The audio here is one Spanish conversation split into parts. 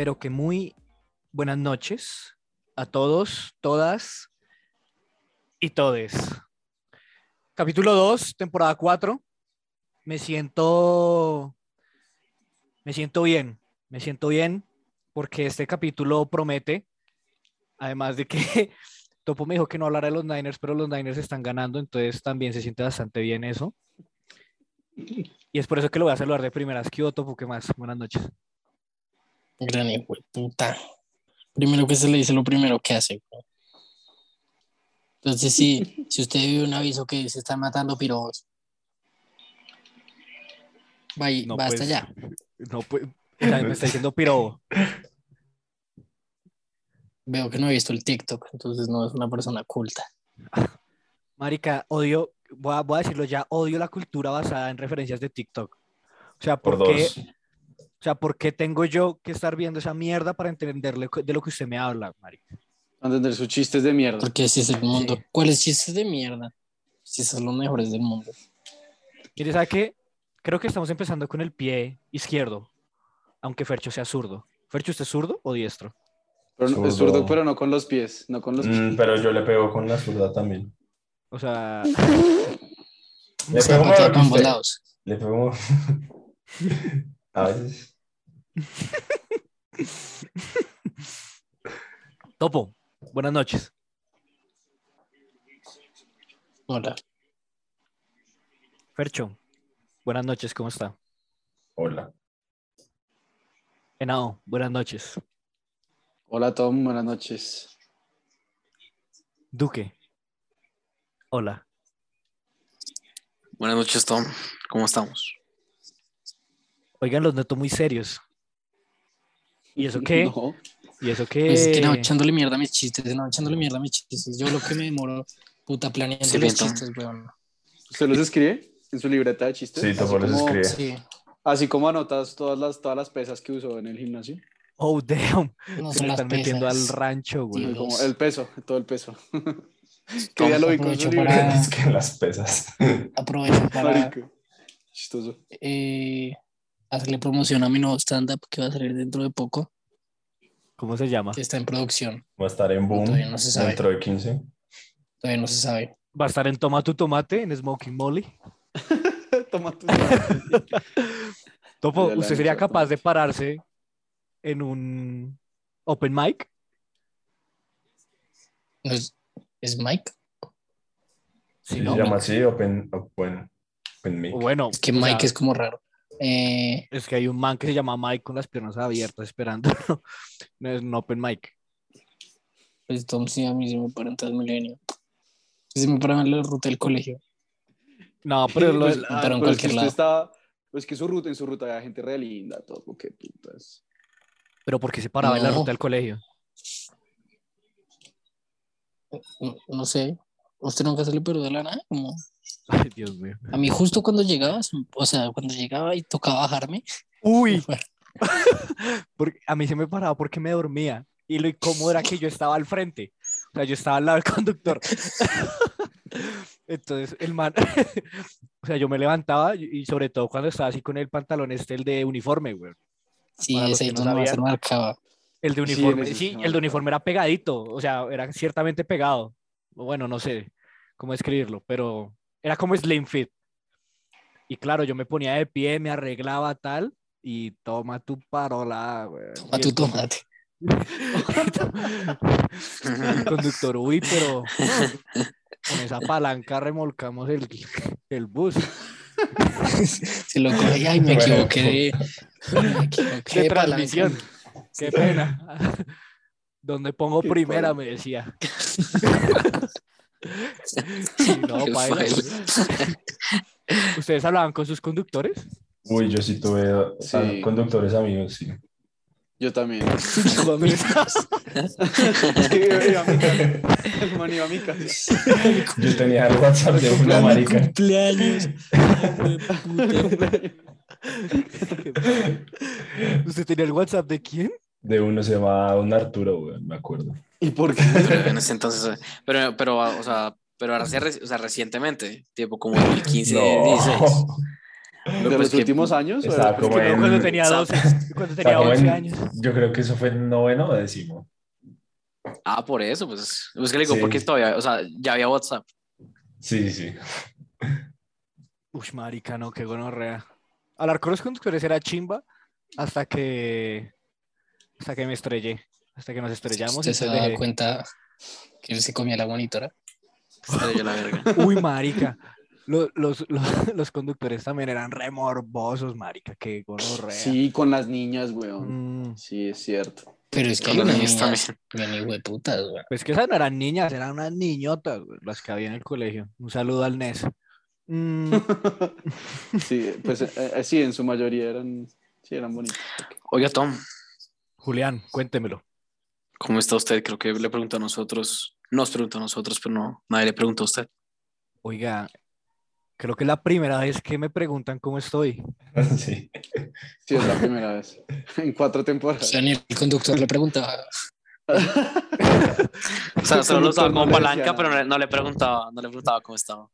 pero que muy buenas noches a todos, todas y todes. Capítulo 2, temporada 4. Me siento me siento bien, me siento bien porque este capítulo promete además de que Topo me dijo que no hablara de los Niners, pero los Niners están ganando, entonces también se siente bastante bien eso. Y es por eso que lo voy a saludar de primeras. ¿Qué Topo? ¿Qué más? Buenas noches. Gran hijo de puta. Primero que se le dice lo primero que hace. güey. Entonces, si, si usted vio un aviso que se están matando pirojos, vaya, No, basta pues, ya. No, pues, me está diciendo piro. Veo que no he visto el TikTok, entonces no es una persona culta. Marica, odio, voy a, voy a decirlo ya, odio la cultura basada en referencias de TikTok. O sea, Por ¿por qué, dos. O sea, ¿por qué tengo yo que estar viendo esa mierda para entenderle de lo que usted me habla, marica? entender sus chistes de mierda. Porque ese es el mundo. Sí. ¿Cuáles chistes de mierda? Si son los mejores del mundo. Mire, ¿sabe qué? Creo que estamos empezando con el pie izquierdo, aunque Fercho sea zurdo. ¿Fercho, usted es zurdo o diestro? Pero no- es Zurdo. zurdo, pero no con los pies, no con los pies. Mm, pero yo le pego con la zurda también. O sea, Le O sea, pego usted. lados. Le pego. A veces. Topo, buenas noches. Hola. Fercho, buenas noches, ¿cómo está? Hola. Henao, buenas noches. Hola Tom, buenas noches. Duque, hola. Buenas noches, Tom. ¿Cómo estamos? Oigan, los noto muy serios. ¿Y eso qué? No, ¿Y eso qué? Pues es que no, echándole mierda a mis chistes, no, echándole mierda a mis chistes. Yo lo que me demoro, puta, planeando Sí, los bien, Tom. chistes, weón. ¿Usted los escribe en su libreta de chistes? Sí, Así Topo los como- escribe. Sí, Así como anotas todas las, todas las pesas que usó en el gimnasio. Oh, damn. no Se las están metiendo al rancho, güey. Como el peso, todo el peso. que ya lo vi con su para- Es que las pesas. Aprovecho para. Chistoso. eh, hacerle promoción a mi nuevo stand-up que va a salir dentro de poco, ¿Cómo se llama? que está en producción. Va a estar en boom Todavía no se sabe. dentro de 15. Todavía no se sabe. Va a estar en Toma tu Tomate, en Smoking Molly. Toma tu. Topo, Ya la ¿usted sería capaz de pararse en un open mic? ¿No es, ¿Es Mike? Sí, Sí, ¿no? se llama así, Open, open, open Mic. Bueno, Es que o sea, Mike es como raro. Eh, es que hay un man que se llama Mike con las piernas abiertas esperando. no es un open mic. pues Tom sí, a mí sí me para en Transmilenio. Sí me para en la ruta del colegio. No, pero lo Pues, pero en Pero es que cualquier lado. está. Pues que su ruta, en su ruta había gente re linda, todo, qué putas. pero ¿por qué se paraba en la ruta del colegio? No, no sé. ¿Usted nunca se le perdió de la nada? Como... Ay, Dios mío. A mí justo cuando llegaba, o sea, cuando llegaba y tocaba bajarme, Uy, porque a mí se me paraba porque me dormía. Y lo incómodo era que yo estaba al frente. O sea, yo estaba al lado del conductor. Entonces, el man, o sea, yo me levantaba y sobre todo cuando estaba así con el pantalón este, el de uniforme, güey. sí, Para ese no sabían. marcaba. El de Sí, uniforme, sí, se el de uniforme era pegadito, o sea, era ciertamente pegado. Bueno, no sé cómo escribirlo, pero era como slim fit. Y claro, yo me ponía de pie, me arreglaba tal y toma tu parola, güey. A Y tu tomate. el conductor, uy, pero con esa palanca remolcamos el, el bus. Se lo coge, ay, me Bueno. equivoqué de, me equivoqué de de palanca. transmisión. Qué pena. Donde pongo Qué primera, padre. me decía. No. ¿Ustedes hablaban con sus conductores? Uy, yo sí tuve Sí. conductores amigos, sí. Yo también. Mi casa. Yo tenía el WhatsApp de una marica. cumpleaños. ¿Usted tenía el WhatsApp de quién? De uno se llama Don Arturo, güey, me acuerdo. ¿Y por qué? Pero en ese entonces, pero, pero, o sea, pero ahora sí, re- o sea, recientemente, tipo como 2015, 16. Pero ¿De pues los que- últimos años? en- cuando tenía Sa- 12, cuando tenía Estaba 11 en- años. Yo creo que eso fue en noveno o décimo. Ah, por eso, pues. Es que le digo, Sí. porque todavía, o sea, ya había WhatsApp. Sí, sí. Uy, marica, no, qué gonorrea. Hablar con los conductores era chimba hasta que hasta que me estrellé, hasta que nos estrellamos. ¿Usted se daba dejé- cuenta que él se comía la monitora? Estrella la verga. Uy, marica. Lo- Los, los, los conductores también eran remorbosos, marica, qué gonorrea. Sí, con las niñas, weón. Mm, Sí, es cierto. Pero es que Con hay unas niñas bien putas, güey. Pues que esas no eran niñas, eran unas niñotas, güey, las que había en el colegio. Un saludo al NES. Mm, Sí, pues eh, eh, sí, en su mayoría eran, sí, eran bonitos. Oiga, Tom, Julián, cuéntemelo. ¿cómo está usted? Creo que le preguntó a nosotros. Nos preguntó a nosotros, pero no, nadie le preguntó a usted. Oiga, creo que es la primera vez que me preguntan cómo estoy. Sí. Sí, es la primera vez. En cuatro O temporadas. sea, ni el conductor le preguntaba. O sea, solo lo usaba como palanca, pero no le preguntaba, no le preguntaba cómo estaba.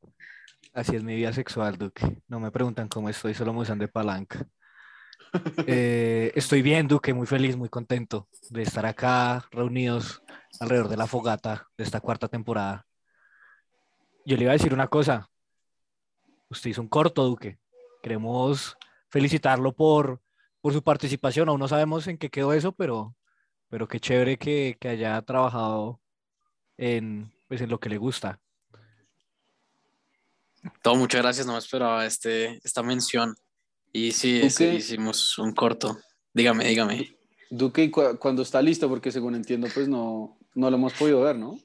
Así es mi vida sexual, Duque. No me preguntan cómo estoy, solo me usan de palanca. Eh, estoy bien, Duque, muy feliz, muy contento de estar acá reunidos alrededor de la fogata de esta cuarta temporada. Yo le iba a decir una cosa. Usted hizo un corto, Duque. Queremos felicitarlo por, por su participación. Aún no sabemos en qué quedó eso, pero, pero qué chévere que, que haya trabajado en, pues, en lo que le gusta. Todo, muchas gracias, no me esperaba este, esta mención. Y sí, ¿Tú es- qué? hicimos un corto. Dígame, dígame. Duque, ¿y cu- cuando está listo? Porque según entiendo, pues no, no lo hemos podido ver, ¿no?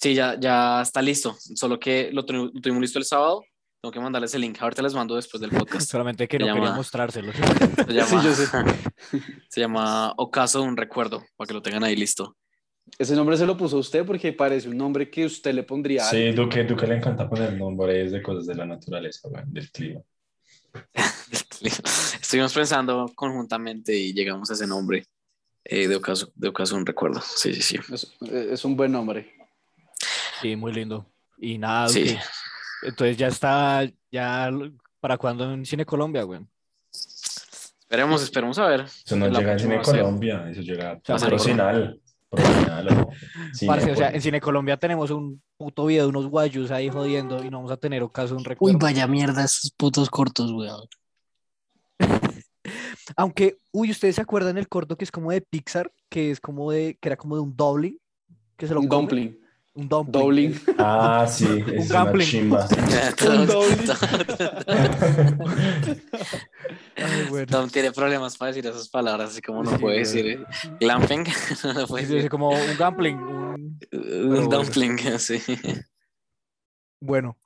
Sí, ya, ya está listo. Solo que lo, tu- lo tuvimos listo el sábado. Tengo que mandarles el link. Ahorita les mando después del podcast. Solamente que Se no quería llama- mostrárselo. Se llama, Sí, yo sé. se llama Ocaso de un recuerdo, para que lo tengan ahí listo. Ese nombre se lo puso usted porque parece un nombre que usted le pondría a Sí. Duque, Duque le encanta poner nombres de cosas de la naturaleza, del clima. Estuvimos pensando conjuntamente y llegamos a ese nombre eh, de, Ocaso, de un recuerdo. Sí, sí, sí. Es, es un buen nombre. Sí, muy lindo. Y nada, Sí. Duque, Entonces ya está, ya para cuando en Cine Colombia, güey. Esperemos, esperemos a ver. Eso no La llega en Cine Colombia, eso llega. Procinal o Parce, o sea, en. Cine Colombia tenemos un puto video de unos guayus ahí jodiendo y no vamos a tener ocaso un Uy, recuerdo. vaya mierda, esos putos cortos, weón. Aunque, uy, ¿ustedes se acuerdan el corto que es como de Pixar? Que es como de, que era como de un doubling, que se lo Un come? dumpling. Un dumpling. Ah, sí, es una chimba. Un doubling. Ay, bueno. Tom tiene problemas para decir esas palabras, así como no Sí, puede decir. ¿eh? Glamping, no puede Sí, sí, decir. como un gambling. un- Un bueno. dumpling, sí. Bueno,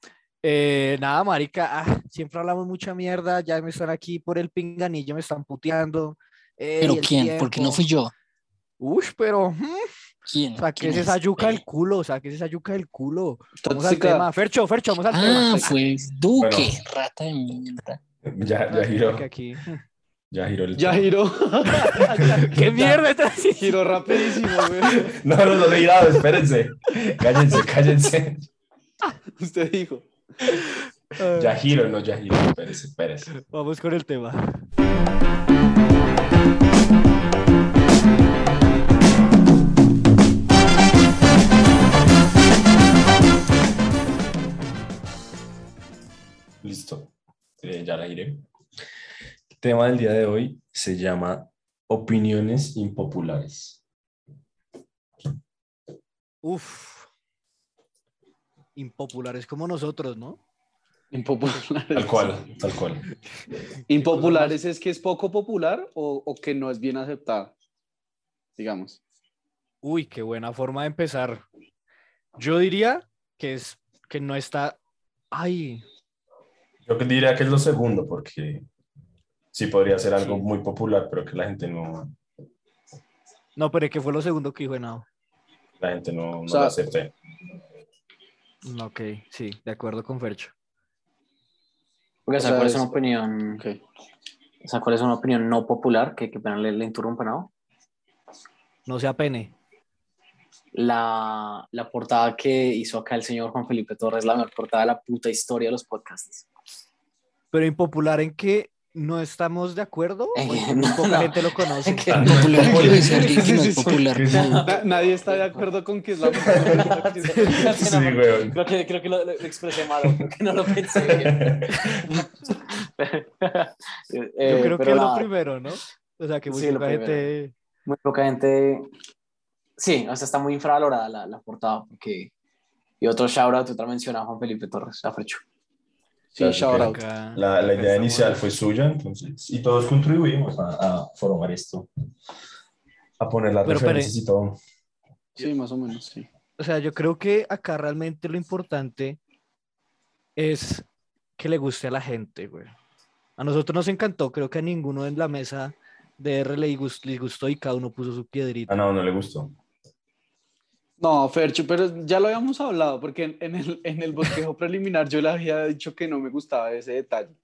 eh, nada, marica, ah, siempre hablamos mucha mierda, ya me están aquí por el pinganillo, me están puteando. eh, ¿Pero quién? Porque no tiempo. fui yo. Uy, pero mm, ¿Quién? saques ¿Quién esa es? yuca del Eh, culo, saques esa yuca del culo. Vamos al tema. Fercho, Fercho, vamos al Ah, tema. fue Duque, Bueno. rata de mierda. Ya, ya Que giró, aquí. ya giró el Ya tema. giró. ¿Qué mierda estás haciendo? Giró rapidísimo, güey. No, no, no he girado, espérense. Cállense, cállense. Usted dijo. Ya giro, no, ya giro, espérese, espérese. Vamos con el tema. Listo, Eh, ya la giré. El tema del día de hoy se llama opiniones impopulares. Uf. Impopulares como nosotros, ¿no? Impopulares. Tal cual, tal cual. Impopulares es que es poco popular o, o que no es bien aceptada. Digamos. Uy, qué buena forma de empezar. Yo diría que es que no está. Ay, Yo diría que es lo segundo, porque sí podría ser algo Sí. muy popular, pero que la gente no, no, pero que fue lo segundo que dijo Henao. la gente no, no sea, lo acepte. Ok, sí, de acuerdo con Fercho. Oiga, O ¿sabe sea, cuál es una opinión? ¿Sabe cuál es una opinión no popular? Que, que pena le, le interrumpa, ¿no? No sea pene. La, la portada que hizo acá el señor Juan Felipe Torres, la mejor portada de la puta historia de los podcasts. Pero impopular en que no estamos de acuerdo. Eh, no, poca no. gente lo conoce. Nadie está de acuerdo con que es la mejor Sí, weón. Creo que, creo que lo, lo expresé mal, creo que no lo pensé bien. Yo Eh, creo que es lo primero, ¿no? O sea, que muy Sí, poca gente. muy poca gente. Sí, o sea, está muy infravalorada la, la portada. Porque... Y otro shout out, otra mención a Juan Felipe Torres, a Frecho. Sí, shout out. La, la idea inicial fue suya, entonces, y todos contribuimos a, a formar esto, a poner las Pero, referencias y todo. Sí, más o menos, sí. O sea, yo creo que acá realmente lo importante es que le guste a la gente, güey. A nosotros nos encantó, creo que a ninguno en la mesa de R le gustó y cada uno puso su piedrita. Ah, no, no le gustó. No, Fercho, pero ya lo habíamos hablado, porque en, en el, en el bosquejo preliminar yo le había dicho que no me gustaba ese detalle.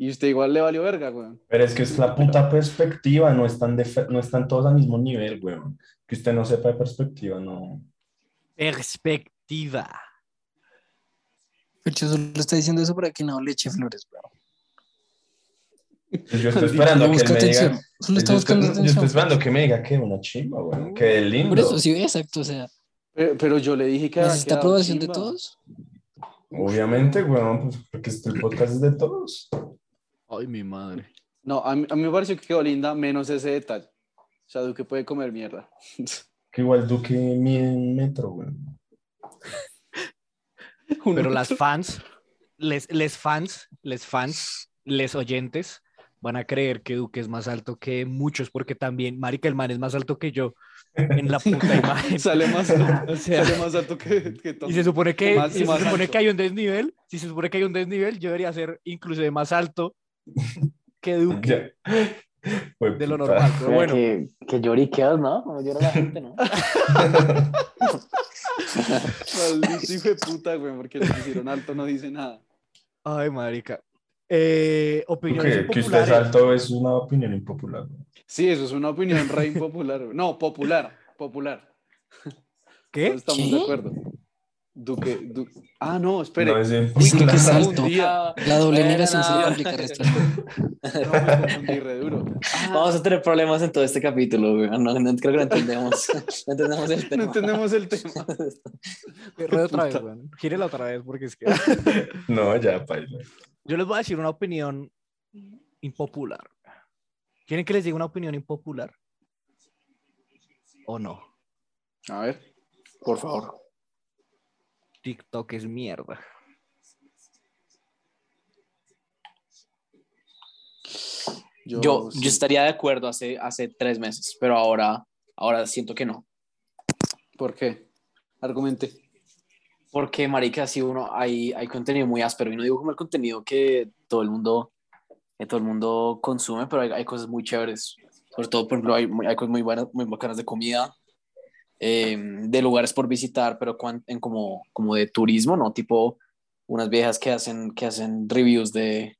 Y usted igual le valió verga, weón. Pero es que es la puta perspectiva, no están, de, no están todos al mismo nivel, weón. Que usted no sepa de perspectiva, no. Perspectiva. Fercho solo está diciendo eso para que no le eche flores, weón. Pues yo estoy esperando a que él me diga. Solo Yo está buscando estoy, yo atención. estoy esperando que me diga que una chimba, weón. Que lindo. Por eso, sí, exacto. O sea, Pero, pero yo le dije que ¿necesita aprobación de todos? Obviamente, weón, pues, porque este podcast es de todos. Ay, mi madre. No, a mí, a mí me pareció que quedó linda, menos ese detalle. O sea, Duque puede comer mierda. Que igual Duque mide un metro, weón. Pero las fans, les, les fans, les fans, les oyentes van a creer que Duque es más alto que muchos, porque también, marica, el man es más alto que yo en la puta imagen. sale, más, O sea, sale más alto que, que Tom. y se supone que, Más y se supone alto. que hay un desnivel, si se supone que hay un desnivel, yo debería ser inclusive más alto que Duque de lo normal. Pero bueno, Que, que lloriqueas, ¿no? Como llora la gente, ¿no? Maldito hijo de puta, güey, porque le pusieron alto, no dice nada. ay, marica. Eh, opiniones Que, que usted es alto es una opinión impopular. weón. Sí, eso es una opinión re impopular. güey. No, popular, popular. ¿Qué? Todos estamos ¿Qué? de acuerdo. Duque, Du- Ah, no, espere. No es Uy, impopular. que es alto. confundía. La doble negación se le no. complica el resto. No, me confundí re duro. Ah, Vamos a tener problemas en todo este capítulo, güey. No, no, creo que no entendemos. No entendemos el tema. no entendemos el tema. Rueda otra vez, weón. Gírela otra vez porque es que... No, ya, paila. Yo les voy a decir una opinión impopular. ¿Quieren que les diga una opinión impopular? ¿O no? A ver. Por favor. TikTok es mierda. Yo, Yo, sí. yo estaría de acuerdo hace, hace tres meses, pero ahora, ahora siento que no. ¿Por qué? Argumente. Porque, marica, si uno, hay, hay contenido muy áspero y no digo como el contenido que todo el mundo, que todo el mundo consume, pero hay, hay cosas muy chéveres. Sobre todo, por ejemplo, hay, hay cosas muy buenas, muy bacanas de comida, eh, de lugares por visitar, pero cuan- en como, como de turismo, ¿no? Tipo unas viejas que hacen, que hacen reviews de,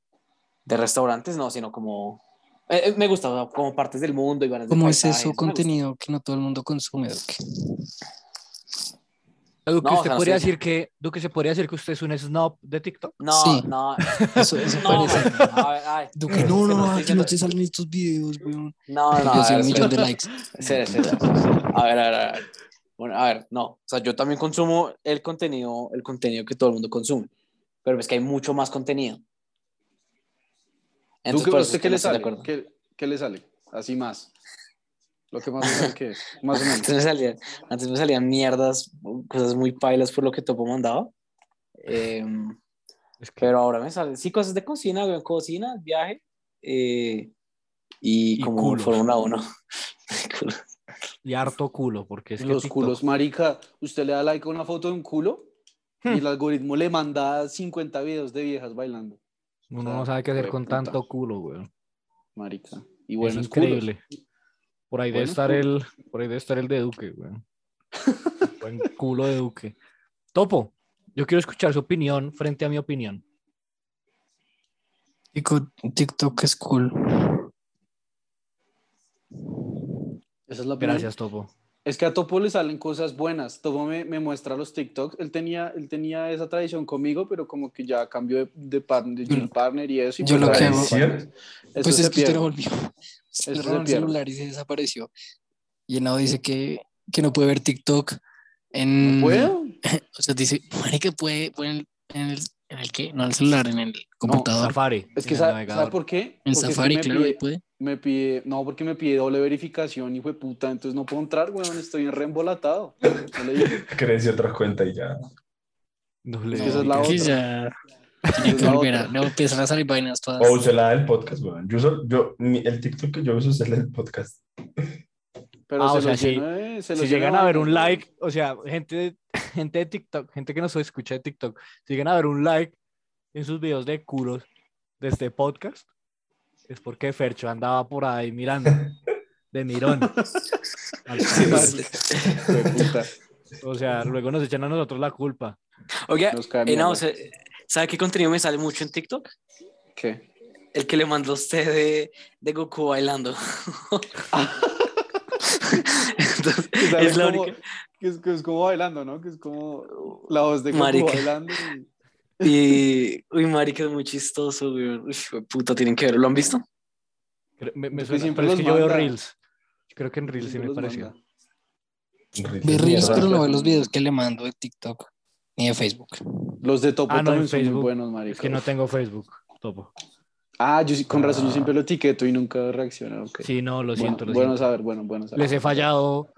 de restaurantes, no, sino como... eh, eh, me gusta, como partes del mundo y ¿Cómo es eso contenido que no todo el mundo consume? Duque, No, o usted sea, no podría sé. decir que Duque se podría decir que usted es un snob de TikTok. No, Sí. no, Eso, eso no, parece. man, a ver, ay. Duque, no, no, estoy aquí no te salen estos videos, weón. No, no, Yo a soy ver, un millón de likes. Espera, espera. A ver, a ver, a ver. Bueno, a ver, no. O sea, yo también consumo el contenido, el contenido que todo el mundo consume. Pero es que hay mucho más contenido. ¿Tú qué, por eso usted qué no le sale? ¿Qué, qué le sale? Así más. Lo que más le sale que es. Más o menos. Antes me, salían, antes me salían mierdas, cosas muy pailas por lo que Topo mandaba. Eh, Es que- pero ahora me salen, sí, cosas de cocina, cocina, viaje eh, y, Y como culos. Fórmula 1. Culo. Y harto culo, porque es que Los TikTok- culos, marica, usted le da like a una foto de un culo y Hmm. el algoritmo le manda 50 videos de viejas bailando. Uno O sea, no sabe qué hacer con puta. tanto culo, güey. Marica. Y es buenos culos. Por ahí debe estar el, por ahí debe estar el de Duque, güey. Buen culo de Duque. Topo, yo quiero escuchar su opinión frente a mi opinión. Tico- TikTok es cool. Esa es la opinión. Gracias, Topo. Es que a Topo le salen cosas buenas. Topo me, me muestra los TikToks. Él tenía, él tenía esa tradición conmigo, pero como que ya cambió de, de, partner, de partner y eso. y yo pues lo que hago- pues se es que usted lo volvió. Se Eso le el celular y se desapareció. Y Henao dice que, que no puede ver TikTok en... ¿No puedo? O sea, dice, marica, puede, puede en el, en el, en el qué, no en el celular, en el computador. Safari. Es que en el ¿sabe. ¿sabe por qué? en Porque es que Safari, claro, ahí pide- puede. Me pide, no, porque me pide doble verificación, hijo de puta, entonces no puedo entrar, weón, estoy reembolatado. No. Crecí otra cuenta y ya. No le Es que esa es la otra. ya tiene que volver a... No, empiezan a salir vainas todas. O usted la del podcast, weón. Yo, uso- yo, mi- el TikTok que yo uso es el del podcast. Pero Ah, se o sea, si- se llegan a ver un like, o sea, gente de, gente de TikTok, gente que nos escucha de TikTok, si llegan a ver un like en sus videos de culos de este podcast, es porque Fercho andaba por ahí mirando, de mirón. o sea, luego nos echan a nosotros la culpa. Oiga, mierda. ¿se- ¿sabe qué contenido me sale mucho en TikTok? ¿Qué? El que le mandó a usted de, de Goku bailando. Entonces, es la como- única. Que es, que es como bailando, ¿no? Que es como la voz de Goku Marica. bailando. y- Y, uy, marica, es muy chistoso, güey. Uy, puta, tienen que verlo. ¿Lo han visto? Me, me suena, siempre pero es que yo veo. Reels. Creo que en Reels sí me pareció. Ve Reels, pero no ve los videos que le mando de TikTok ni de Facebook. Los de Topo Ah, no, en también son muy Facebook. buenos, marica. Es que no tengo Facebook, topo. Ah, yo sí- con razón, yo Ah. siempre lo etiqueto y nunca reacciona. ok. Sí, no, lo Bueno, siento, lo bueno siento. saber, bueno, bueno saber. Les he fallado,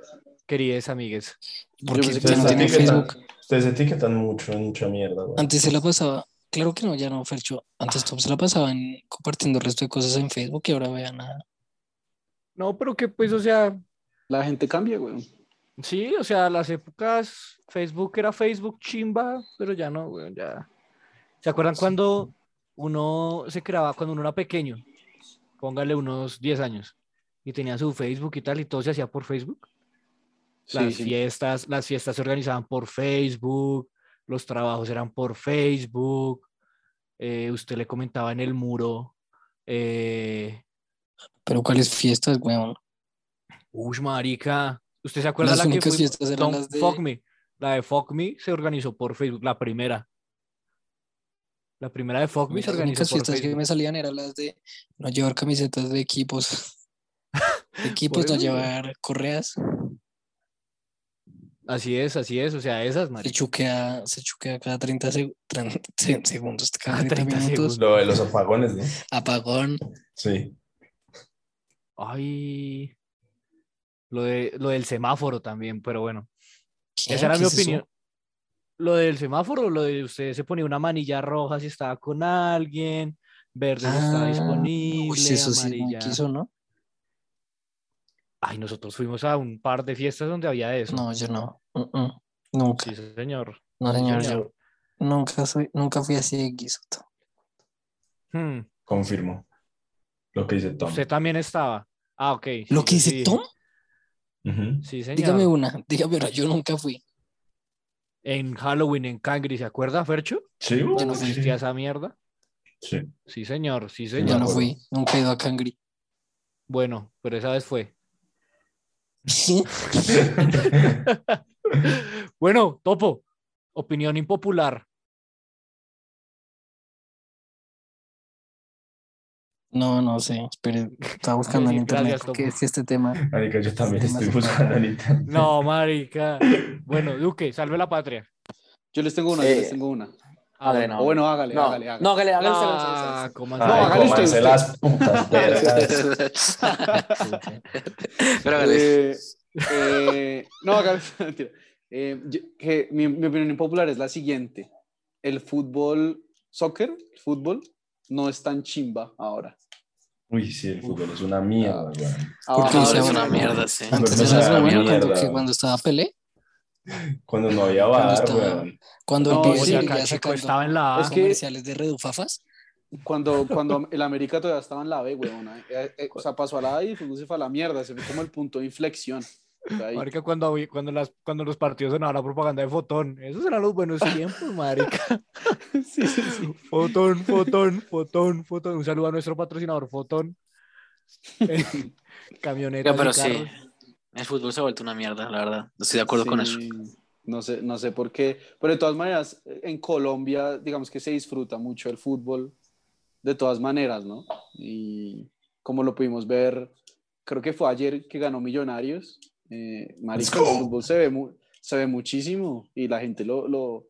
queridas amigues. Porque pensé que usted no ustedes tiene etiquetan- Facebook. Ustedes etiquetan mucho, mucha mierda. Antes se la pasaba, claro que no, ya no, Fercho. Antes Tom se la pasaba en- compartiendo el resto de cosas en Facebook y ahora vea nada. No, pero que pues, o sea, La gente cambia, güey. Sí, o sea, las épocas Facebook era Facebook chimba, pero ya no, weón, ya. ¿Se acuerdan cuando uno se creaba, cuando uno era pequeño? Póngale unos 10 años y tenía su Facebook y tal, y todo se hacía por Facebook. Las Sí, sí. fiestas, las fiestas se organizaban por Facebook, los trabajos eran por Facebook, eh, usted le comentaba en el muro, eh, Pero ¿cuáles fiestas, weón? Uy, marica. ¿Usted se acuerda Las la que únicas fue? fiestas eran Don't las de- Fuck Me. La de Fuck Me se organizó por Facebook, la primera. La primera de Fuck Me se Las organizó únicas por fiestas que me salían eran las de no llevar camisetas de equipos. De equipos, no llevar correas. Así es, así es. O sea, esas, Se marica. chuquea, se chuquea cada 30 seg- tran- se- segundos, cada Cada 30 30 minutos. Lo de los apagones, ¿no? Apagón. Sí. Ay. Lo, de, lo del semáforo también, pero bueno. ¿Qué? Esa era ¿Qué mi es eso? opinión. Lo del semáforo, lo de usted se ponía una manilla roja si estaba con alguien, verde si estaba Ah, disponible, uy, eso sí amarilla. quiso, ¿no? Ay, nosotros fuimos a un par de fiestas donde había eso. No, yo no. Nunca. Sí, señor. No, señor, señor. yo nunca soy, nunca fui así de guiso. Hmm, Confirmo. Lo que dice Tom. Usted también estaba. Ah, ok. sí, ¿Lo que yo sí dice. Tom? Sí, señor. Dígame una, dígame una, yo nunca fui. En Halloween en Cangri, ¿se acuerda, Fercho? Sí, Yo no fui. sí. Esa mierda. Sí. Sí, señor. Sí, Yo señor. no acuerdo. fui, nunca he ido a Cangri. Bueno, pero esa vez fue. bueno, Topo. Opinión impopular. No, no sé, espere, estaba buscando en internet gracias, porque es este tema. Marica, yo también Este estoy buscando en internet. No, marica. Bueno, Duque, salve la patria. Yo les tengo una, yo Eh, les tengo una. Ah, Hágale, bueno. no. O bueno, hágale, No, hágale, hágale. no, hágale, hágale. Ah, hágale usted, ¿cómo Ay, así? No, hágale usted, usted. las putas. Pero hágale. Eh, eh, no, hágale, mentira. Eh, yo- que mi, mi opinión impopular es la siguiente. El fútbol, soccer, el fútbol, no es tan chimba ahora. Uy, sí, el fútbol es una mierda, weón. Porque Ahora se es una mierda, sí. Antes me era sabe re a bueno cuando, mierda. que cuando estaba Pelé, Cuando no había Cuando bar, estaba- weón. cuando No, el pibe sacando estaba en la A. Es que- comerciales de redufafas. Cuando, cuando el América todavía estaba en la B, weón. eh, eh, o sea, pasó a la A y fútbol se fue a la mierda. Se fue como el punto de inflexión. Marica, cuando, cuando, las, cuando los partidos sonaban la propaganda de Fotón. Esos eran los buenos tiempos, marica. sí, sí, sí. Fotón, Fotón, Fotón, Fotón. Un saludo a nuestro patrocinador, Fotón. Camioneta. No, pero sí. El fútbol se ha vuelto una mierda, la verdad. Estoy de acuerdo con eso. Sí, No sé, no sé por qué, pero de todas maneras, en Colombia, digamos que se disfruta mucho el fútbol, de todas maneras, ¿no? Y como lo pudimos ver, creo que fue ayer que ganó Millonarios, eh, marica, el fútbol se ve, mu- se ve muchísimo y la gente lo, lo,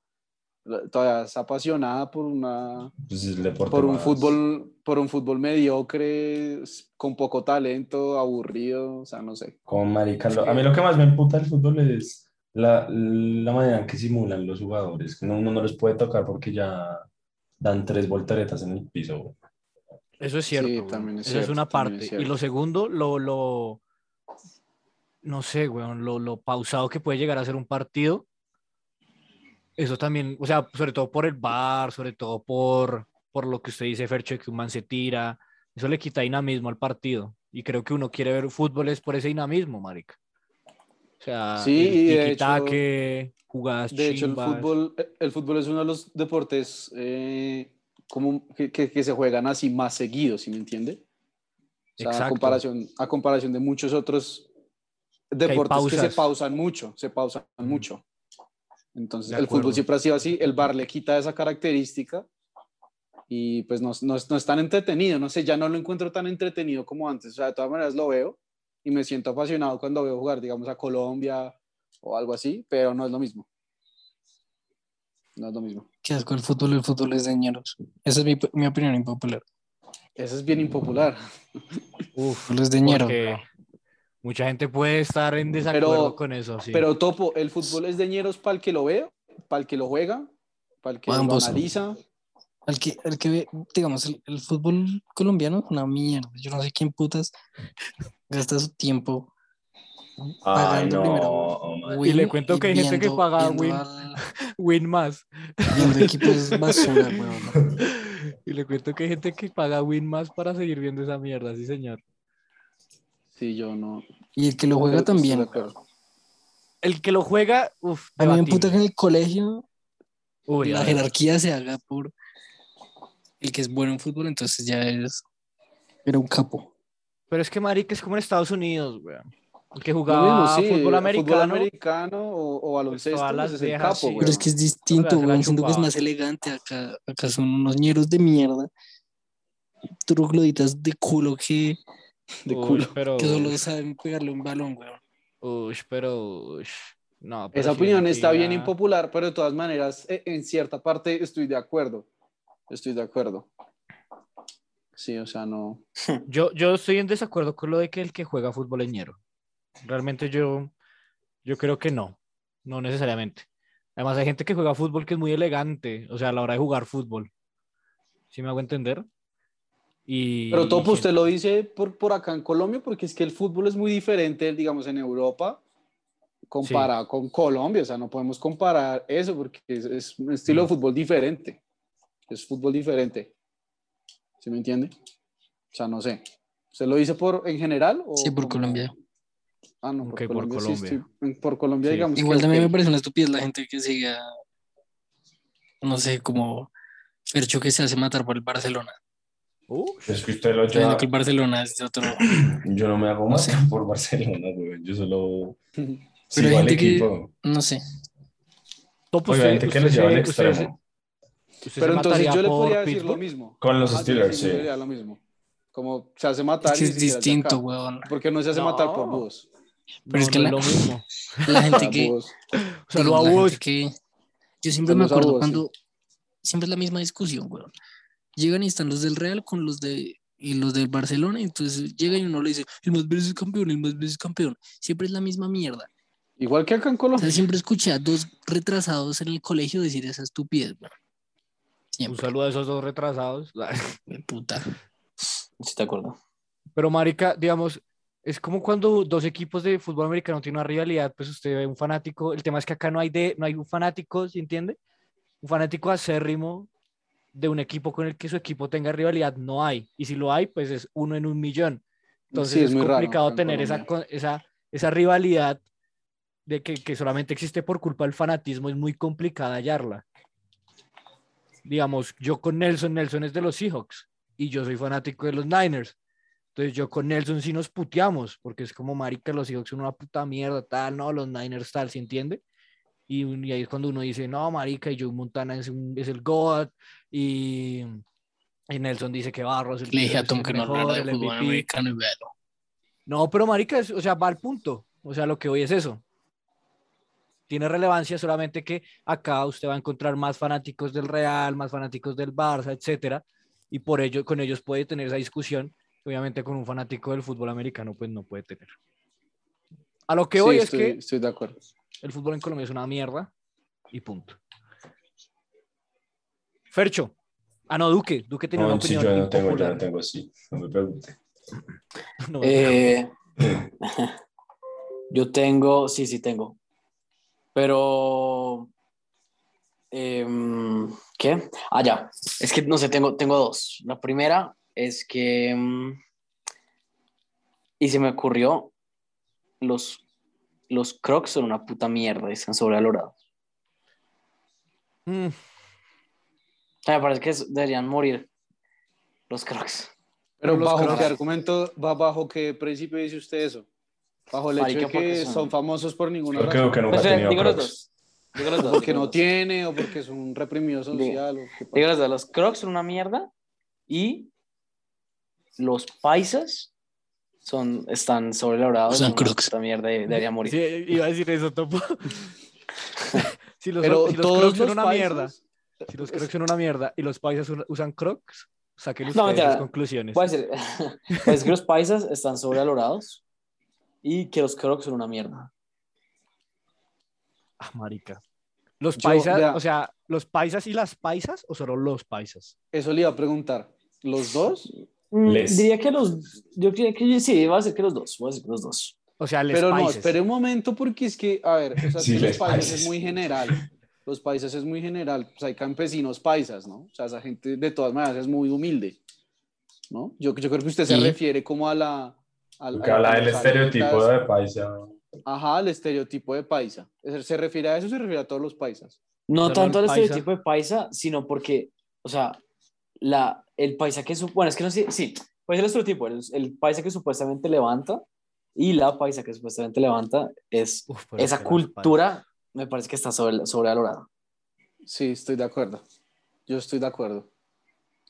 lo- todavía está apasionada por una, Pues por un más- fútbol, por un fútbol mediocre, con poco talento, aburrido, o sea, no sé. Como marica. lo- A mí lo que más me emputa del fútbol es la, la manera en que simulan los jugadores. que Uno no los puede tocar porque ya dan tres volteretas en el piso. Eso es cierto. Sí, también es Eso es cierto, una también parte. es y lo segundo, lo, lo, no sé, weón, lo, lo pausado que puede llegar a ser un partido. Eso también, o sea, sobre todo por el bar, sobre todo por, por lo que usted dice, Fercho, que un man se tira. Eso le quita dinamismo al partido. Y creo que uno quiere ver fútbol es por ese dinamismo, marica. O sea, Sí, el y de tiquitaque, jugadas De hecho, el fútbol, el fútbol es uno de los deportes eh, como que, que- que se juegan así más seguidos, ¿sí me entiende? O sea, a Exacto. comparación, a comparación de muchos otros deportes que, se pausas. pausan mucho, se pausan Mm. mucho. Entonces, el fútbol siempre ha sido así, el bar le quita esa característica y pues no, no, es- no es tan entretenido, no sé, ya no lo encuentro tan entretenido como antes, o sea, de todas maneras lo veo y me siento apasionado cuando veo jugar, digamos, a Colombia o algo así, pero no es lo mismo. No es lo mismo. Qué asco el fútbol, el fútbol es de ñeros. Esa es mi, mi opinión impopular. Eso es bien impopular. Fútbol es de ñero. Porque mucha gente puede estar en desacuerdo Pero- con eso. Sí. Pero Topo, el fútbol es de ñeros para el que lo ve, para el que lo juega, para el que Ambos. lo analiza. Al que, al que ve, digamos, el, el fútbol colombiano es una mierda. Yo no sé quién putas gasta su tiempo Ay, pagando no, primero. Y le cuento que hay gente que paga Win. al- Win más. viendo equipos basura, weón. Y le cuento que hay gente que paga Win más para seguir viendo esa mierda, sí, señor. Sí, yo no. Y el que lo juega también. El que lo juega, uff, A mí me emputa que en el colegio Uy, la jerarquía se haga por el que es bueno en fútbol, entonces ya es. Era un capo. Pero es que marica es como en Estados Unidos, weón. El que jugaba mismo, sí, fútbol americano. americano o, o baloncesto, todas las pues es el viejas, capo, sí. güey. Pero es que es distinto, weón. Siento que es más elegante. Acá, acá son unos ñeros de mierda. Trogloditas de culo que, de Uy, culo. pero, que solo saben pegarle un balón, weón. uy, pero, uy, no. pero Esa si opinión está bien impopular, pero de todas maneras, e- en cierta parte estoy de acuerdo. Estoy de acuerdo. Sí, o sea, no. Yo, yo estoy en desacuerdo con lo de que el que juega fútbol es ñero. Realmente yo, yo creo que no, no necesariamente. Además hay gente que juega fútbol que es muy elegante, o sea, a la hora de jugar fútbol. ¿Sí me hago entender? Y, Pero Topo, usted lo dice por, por acá en Colombia, porque es que el fútbol es muy diferente, digamos, en Europa, comparado con Colombia. O sea, no podemos comparar eso porque es, es un estilo de fútbol diferente. Es fútbol diferente. ¿Sí me entiende? O sea, no sé. ¿Usted lo dice por en general? O Sí, por como- Colombia. Ah, no, por Ok, por Colombia. sí, Colombia. estoy- por Colombia, Sí. digamos. Igual también me parece una estupidez la gente que siga, no sé, como Fercho que se hace matar por el Barcelona. Uh, Es que usted lo lleva. que el Barcelona es de otro. Yo no me hago No más sé. por Barcelona, güey. Yo solo Pero sigo hay al gente que- equipo. No sé. Topo, Obviamente que lo lleva al se- usted se- extremo. Usted Pero entonces yo le podría decir lo mismo. Con los Ah, Steelers, sí, lo mismo. Como se hace matar. Es y es es distinto, weón. Porque no se hace No. matar por búhos. No, Pero es que no la- lo mismo. La gente que. búhos. Solo digamos, a la vos. gente que. Yo siempre me acuerdo cuando. Siempre es la misma discusión, weón. Llegan y están los del Real con los de. Y los del Barcelona, y entonces llega y uno le dice, el más veces campeón, el más veces campeón. Siempre es la misma mierda. Igual que acá en O Colombia. sea, siempre escuché a dos retrasados en el colegio decir esa estupidez, weón. Un Siempre, saludo a esos dos retrasados. de puta. Sí, de acuerdo. Pero, Marica, digamos, es como cuando dos equipos de fútbol americano tienen una rivalidad, pues usted ve un fanático. El tema es que acá no hay, de, no hay un fanático, ¿se entiende? Un fanático acérrimo de un equipo con el que su equipo tenga rivalidad, no hay. Y si lo hay, pues es uno en un millón. Entonces Sí, es es, muy raro complicado en tener esa, esa, esa rivalidad de que, que solamente existe por culpa del fanatismo, es muy complicada hallarla. Digamos, yo con Nelson, Nelson es de los Seahawks y yo soy fanático de los Niners. Entonces yo con Nelson sí nos puteamos, porque es como, marica, los hijos son una puta mierda, tal, no, los Niners, tal, ¿se entiende? Y, y ahí es cuando uno dice, no, marica, y Joe Montana es, un- es el God, y, y Nelson dice que Barros es el, Le dije a Tom el que no mejor, de el MVP. americano y véalo. No, pero marica, es- o sea, va al punto. O sea, lo que hoy es eso. Tiene relevancia solamente que acá usted va a encontrar más fanáticos del Real, más fanáticos del Barça, etcétera, y por ello con ellos puede tener esa discusión. Obviamente con un fanático del fútbol americano pues no puede tener. A lo que Sí, hoy es estoy, que estoy de acuerdo. el fútbol en Colombia es una mierda y punto. Fercho. Ah, no, Duque. Duque tenía una sí, opinión yo no tengo, yo no tengo, sí. No me pregunte. No, Eh, yo tengo, sí, sí tengo. Pero, em, ¿qué? Ah, ya. Es que no sé, tengo, tengo dos. La primera es que, em, y se me ocurrió, los, los crocs son una puta mierda y están sobrevalorados. Mm, me parece que deberían morir los crocs. Pero los bajo Crocs. qué argumento, va bajo qué principio dice usted eso? Bajo el hecho Marica, de que son- son famosos por ninguna Yo creo razón. que nunca Pues, ha eh, tenido digo los Crocs. dos. Digo los dos. Porque digo no dos. tiene o porque es un reprimido social. o qué pasa. Digo los dos, los crocs son una mierda y los paisas son, están sobrevalorados. Usan son Crocs. puta mierda y deberían morir. Sí, iba a decir eso, Topo. si los, Pero si los todos crocs son una paisas- mierda, si los crocs son una mierda y los paisas usan crocs, saquen No, ustedes sus conclusiones. Puede ser. Pues que los paisas están sobrevalorados y que los crocs son una mierda. Ah, marica. Los Yo, paisas, vea. o sea, ¿los paisas y las paisas o solo los paisas? Eso le iba a preguntar. ¿Los dos? Les. Mm, Diría que los. Yo diría que sí, va a ser que los dos. Va a ser que los dos. O sea, les Pero no, paisas. espere un momento porque es que, a ver, o sea, es Sí, les los paisas paisas. es muy general. Los paisas es muy general. Pues hay campesinos paisas, ¿no? O sea, esa gente de todas maneras es muy humilde, ¿no? Yo, yo creo que usted se Sí. refiere como a la... al- a- habla del estereotipo de paisa. Ajá, el estereotipo de paisa. ¿Se se refiere a eso o se refiere a todos los paisas? No Solo tanto el al paisa. estereotipo de paisa, sino porque, o sea, la, el paisa que su- bueno, es que no sé, sí, puede ser el estereotipo, el, el paisa que supuestamente levanta y la paisa que supuestamente levanta es Uf, pero esa que cultura, me parece que está sobre, sobrevalorada. Sí, estoy de acuerdo. Yo estoy de acuerdo.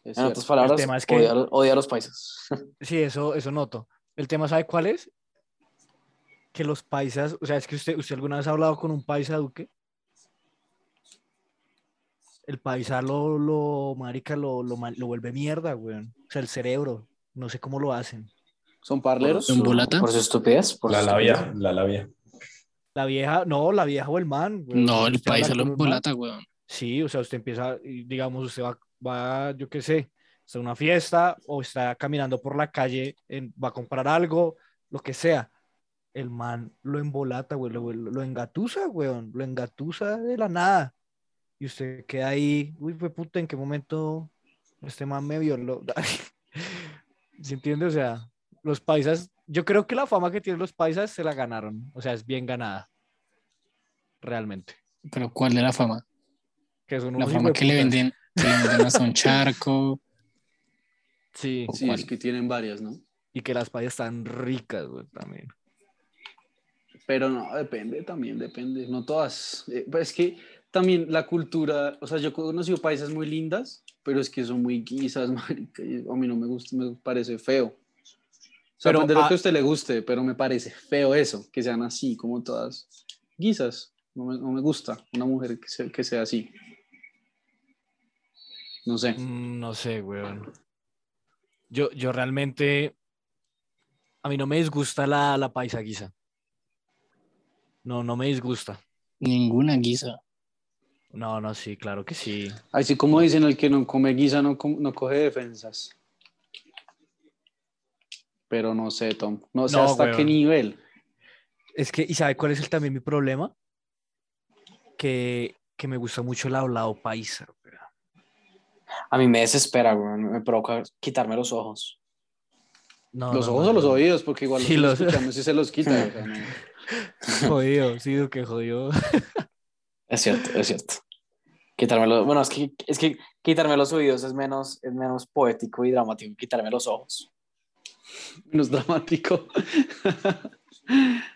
Es En cierto. otras palabras, tema es que- odia, a los- odia a los paisas. paisas. Sí, eso, eso noto. El tema, ¿sabe cuál es? Que los paisas, o sea, es que usted, usted alguna vez ha hablado con un paisa, Duque. El paisa lo, lo marica, lo, lo, lo vuelve mierda, weón. O sea, el cerebro. No sé cómo lo hacen. ¿Son parleros? ¿En volata? Por su estupidez. Por La su labia, estupidez. la labia. La vieja, no, la vieja o el man. weón. No, el paisa lo embolata, weón. Sí, o sea, usted empieza, digamos, usted va, va, yo qué sé, está en una fiesta o está caminando por la calle, en- va a comprar algo, lo que sea. El man lo embolata, güey, lo, lo, engatusa, weón, lo engatusa de la nada. Y usted queda ahí, uy, fue puta, ¿en qué momento este man me violó? ¿Se entiende? O sea, los paisas, yo creo que la fama que tienen los paisas se la ganaron, o sea, es bien ganada, realmente. Pero ¿cuál de la fama? Que son La fama que le venden, que le venden hasta un charco. Sí. Sí, ¿Cuál? es que tienen varias, ¿no? Y que las payas están ricas, güey, también. Pero no, depende, también depende, no todas. Eh, pues es que también la cultura, o sea, yo he conocido paisas muy lindas, pero es que son muy guisas, marica, y a mí no me gusta, me parece feo. O sea, Pero, depende de lo ah- que a usted le guste, pero me parece feo eso, que sean así, como todas guisas. No me, no me gusta una mujer que, sea- que sea así. No sé. Mm, No sé, weón. Yo, yo realmente. A mí no me disgusta la, la paisa guisa. No, no me disgusta. Ninguna guisa. No, no, sí, claro que sí. Así como dicen, el que no come guisa no, no coge defensas. Pero no sé, Tom. No sé No, hasta weón. qué nivel. Es que, ¿y sabe cuál es el, también mi problema? Que, que me gusta mucho el hablado paisa. weón. A mí me desespera, güey. Me provoca quitarme los ojos. No, los no, ojos no, o los no. oídos, porque igual Sí, los escuchando si se los quita. o sea, no. Jodido, sí, que jodido. Es cierto, es cierto. Quitarme los, bueno, es que, es que quitarme los oídos es menos, es menos poético y dramático que quitarme los ojos. Menos dramático.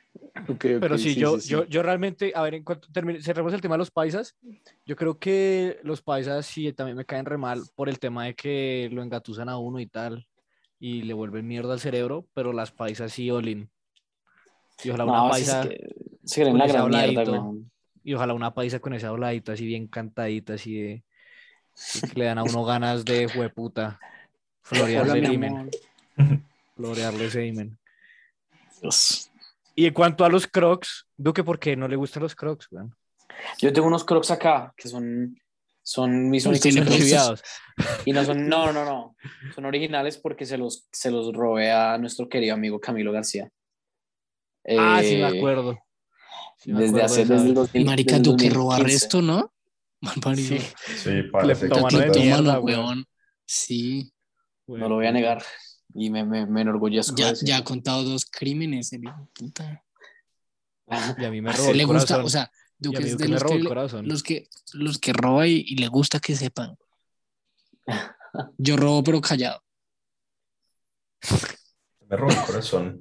Pero sí, yo, sí, yo, sí. yo realmente, a ver, en cuanto termine, cerremos el tema de los paisas, yo creo que los paisas sí también me caen re mal por el tema de que lo engatusan a uno y tal, y le vuelven mierda al cerebro, pero las paisas sí olin. Y ojalá una No, paisa, es que se creen con la ese gran mierda, habladito. weón. y ojalá una paisa con ese habladito así bien cantadita, así de, que le dan a uno ganas de hueputa, florearle el florearle ese himen. Dios. Y en cuanto a los crocs, Duque, ¿por qué no le gustan los crocs, weón? Yo tengo unos crocs acá que son, son mis Los únicos. Y no son, no, no, no. Son originales porque se los, se los robé a nuestro querido amigo Camilo García. Ah, sí, me Eh, acuerdo. Sí me Desde acuerdo hace, desde el vez. 2000, Marica, desde el tú que roba 2015. resto, ¿no? Sí, Sí, parece que weón. weón. Sí, No lo voy a negar. Y me, me, me enorgullezco. ya, ya ha contado dos crímenes, el hijo puta. Y a mí me Ah, robó el le gusta, corazón. o sea, Duque es de los que, el los que, los que roba y, y le gusta que sepan. Yo robo pero callado. Me robó el corazón.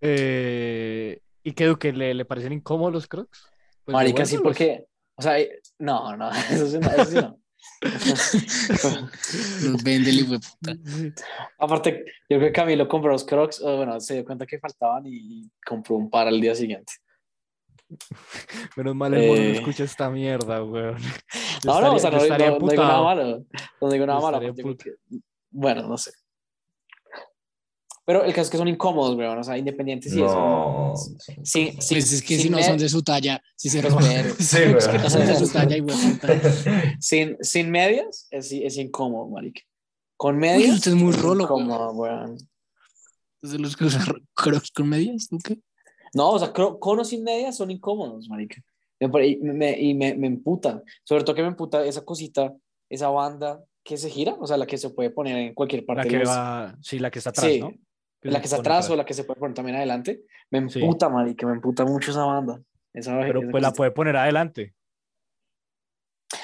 Eh, ¿Y qué Duque? ¿Le, le parecen incómodos los crocs? Pues Marica, sí, porque. O sea, eh, no, no, eso sí no. Eso sí no. Los vende el hijo de puta. Aparte, yo creo que Camilo compró los crocs, o bueno, se dio cuenta que faltaban y compró un par al día siguiente. Menos mal el mono no Eh. escucha esta mierda, weón. Yo No, no, o sea, estaría- no, estaría no- no digo nada malo. No digo nada Yo malo. estaría pues, digo que- bueno, no sé. Pero el caso es que son incómodos, weón. O sea, independientes y No. eso. Sí, sí. Pues es que si no son de su talla, si se Pero- roban. Sí, es que no son de su talla, de puta. Sin, sin medias es, es incómodo, marica. Con Uy, medias. usted es muy rolo, incómodo, weón. ¿Es de los que usan crocs con medias? ¿tú qué? No, o sea, cro- conos sin medias son incómodos, marica. Y me, y me, me emputa. Sobre todo que me emputa esa cosita, esa banda que se gira, o sea, la que se puede poner en cualquier parte. La de que los- va, sí, la que está atrás, Sí, ¿no? La que está se atrás o la que se puede poner también adelante. Me Sí. emputa, marica, me emputa mucho esa banda. Esa, Pero esa pues la puede poner adelante.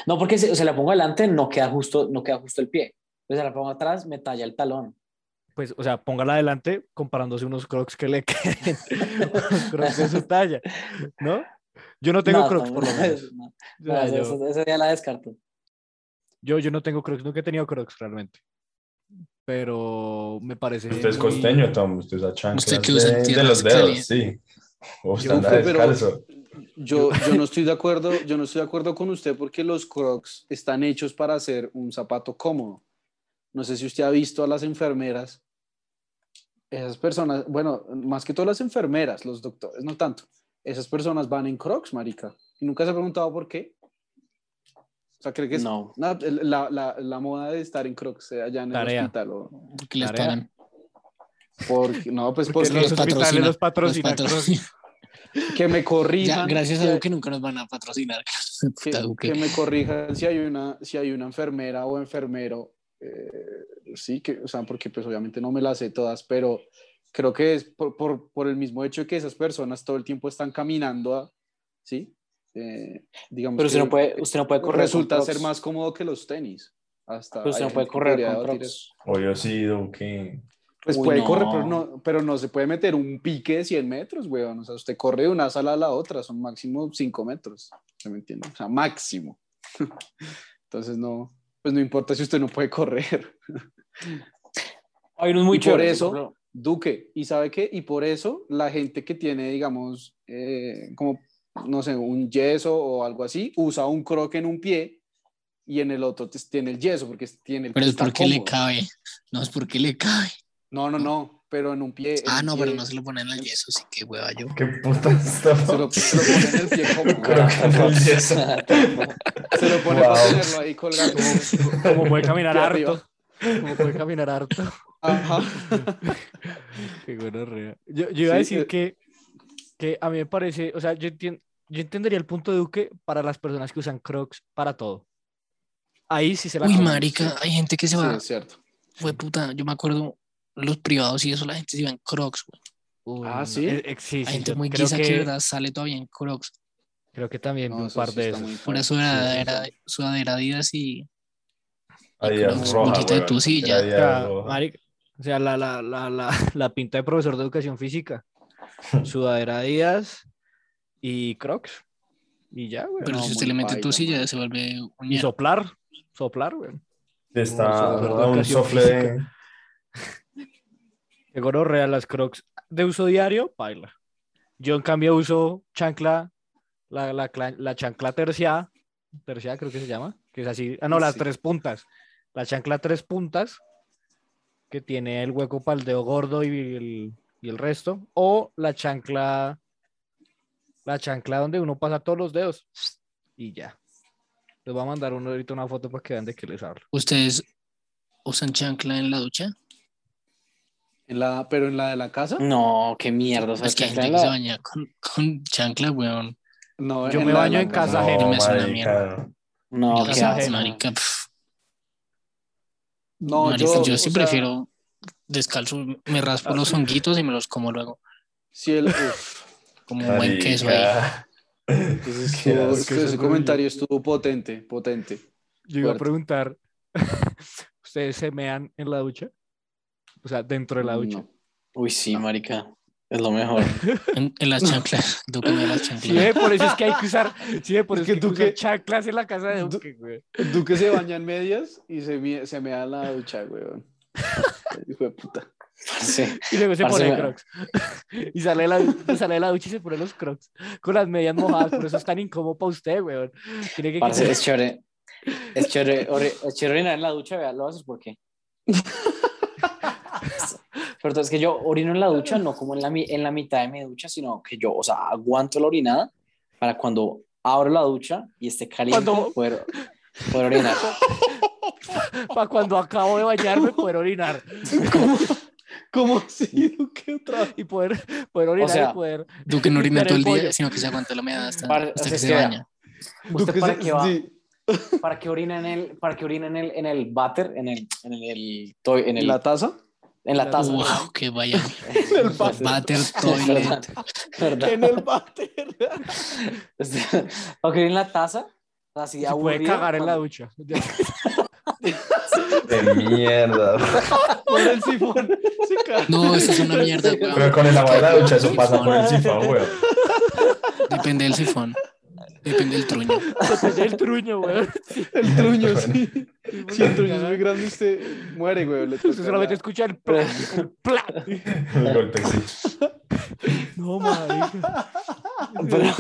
No, porque si se la pongo adelante no queda justo, no queda justo el pie. Pues se la pongo atrás, me talla el talón. Pues, o sea, póngala adelante comparándose unos crocs que le queden. crocs de su talla, ¿no? Yo no tengo No, crocs, no, por lo no, menos. no, O no, sea, esa- yo, esa- esa ya la descarto. yo, yo no tengo crocs, nunca he tenido crocs realmente. Pero me parece. Usted es muy- costeño, Tom. Usted usa chanclas Usted que usa de, de los dedos, sí. O usted Yo pero- descalzo. Yo, yo no estoy de acuerdo, yo no estoy de acuerdo con usted porque los Crocs están hechos para hacer un zapato cómodo. No sé si usted ha visto a las enfermeras. Esas personas, bueno, más que todas las enfermeras, los doctores, no tanto. Esas personas van en Crocs, marica. ¿Y nunca se ha preguntado por qué? O sea, cree que es No. la, la, la moda de estar en Crocs eh, allá en Tarea. el hospital. O, Porque les Tarea. pagan. porque, no, pues Porque porque los los hospitales patrocina, los patrocinan. que me Ya, corrijan. gracias a que- Dios que nunca nos van a patrocinar. que, que me corrijan si hay una, si hay una enfermera o enfermero. eh, sí, que, o sea, porque pues obviamente no me las sé todas, pero creo que es por, por, por el mismo hecho de que esas personas todo el tiempo están caminando, a, ¿sí? Eh, digamos Pero usted que no puede, usted no puede correr. resulta con ser más cómodo que los tenis. Hasta Pero usted no puede que correr con Crocs. eso. O yo sí, Duque. Pues Uy, puede no. correr, pero no, pero no se puede meter un pique de 100 metros, weón. O sea, usted corre de una sala a la otra, son máximo 5 metros. ¿Se me entiende? O sea, máximo. Entonces, no, pues no importa si usted no puede correr. Hay unos muy Y por chéveres, eso- por ejemplo, Duque, ¿y sabe qué? Y por eso la gente que tiene, digamos, eh, como, no sé, un yeso o algo así, usa un croque en un pie y en el otro tiene el yeso porque tiene el Pero es porque le cómodo. cabe. No, es porque le cabe. No, no, no, pero en un pie. Ah, un no, pie- pero no se lo ponen al yeso, sí que hueva yo. ¿Qué puta está? Se lo, se lo pone en el pie cómodo. Creo el yeso. Se lo pone Wow. para tenerlo ahí colgado. Como puede caminar harto. Como puede caminar harto. Ajá. Qué gonorrea. Yo, yo iba a Sí, decir eh. que, que a mí me parece, o sea, yo, entien- yo entendería el punto de Duque para las personas que usan Crocs para todo. Ahí sí se la Uy, comen. marica, hay gente que se Sí, va. es cierto. Fue puta, yo me acuerdo los privados y eso, la gente se iba en crocs, güey. Uy, Ah, ¿sí? eh, eh, sí, Hay sí, gente yo muy guisa que, que, verdad sale todavía en crocs. creo que también vi No, un par sí de esos. Por eso Sí, era, sí, era sí. sudadera Adidas y Adidas Crocs, roja, de tu silla. O sea, marica, O sea, la, la, la, la, la pinta de profesor de educación física. Sudadera Adidas y Crocs. Y ya, güey. Pero no, si usted le mete paila, tosilla, se vuelve un Y soplar. Soplar, güey. Está a un sofle de... Gonorrea las Crocs de uso diario, baila. Yo en cambio uso chancla, la, la, la chancla terciada, terciada creo que se llama, que es así, ah no, las Sí. tres puntas, la chancla tres puntas, que tiene el hueco para el dedo gordo y el, y el resto, o la chancla, la chancla donde uno pasa todos los dedos y ya. Les voy a mandar uno ahorita una foto para que vean de qué les hablo. ¿Ustedes usan chancla en la ducha? En la, pero en la de la casa. No, qué mierda. o sea, Es que hay gente en que se baña con, con chancla, weón. No, Yo me baño en casa No, ajena. me suena marica. mierda. No, Yo qué marica. No, Marica, yo, yo, sí sea, prefiero descalzo, me raspo los honguitos y me los como luego, Si el, uf, como un buen queso ahí. Marica. ese, estuvo- comentario estuvo potente, potente. Yo iba a preguntar, ¿ustedes se mean en la ducha? O sea, dentro de la ducha. No. Uy, sí, marica. Es lo mejor. En, en las chanclas, Duque las chanclas. Sí, por eso es que hay que usar, sí, por Es eso es que que Duque- chanclas en la casa de Du- Duque, güey. Duque se baña en medias y se, se me da en la ducha, weón. Hijo de puta. Sí. Y luego se Parce, pone me- crocs. Y sale de, la, sale de la ducha y se pone los crocs con las medias mojadas. Por eso es tan incómodo para usted, güey. Tiene que Parce, es chévere. Es chévere, es chévere orinar en la ducha, vea, lo haces por qué. Pero es que yo orino en la ducha, no como en la, en la mitad de mi ducha, sino que yo, o sea, aguanto la orinada para cuando abro la ducha y esté caliente, Cuando- poder, poder orinar. para cuando acabo de bañarme poder orinar. ¿Cómo, cómo así, Duque, otra vez? Y poder, poder orinar sea, y poder. Duque no orina todo el el día, sino que se aguanta la meada hasta, Para- hasta o que se que baña. ¿Usted Duque para se- qué va? sí, ¿Para qué orina en el, para qué orina en el, en el váter, en el, en el, to- en el, ¿La taza? en la taza? Wow, qué vaya. el váter. Toilet. perdón. En el váter. ¿Para qué orina en la taza? Así Se puede aburrido, cagar en la ducha. De mierda. Por el sifón. Se. No, eso es una mierda, Pero weón. con el agua de la ducha eso pasa por el sifón, weón. Depende del sifón. Depende del truño. Depende del truño, güey. El truño, sí. Sí, Si el truño es muy grande, usted muere, güey. Le Usted solamente la- escucha el pla, el pla. El golpe, sí. No, marica. Pero,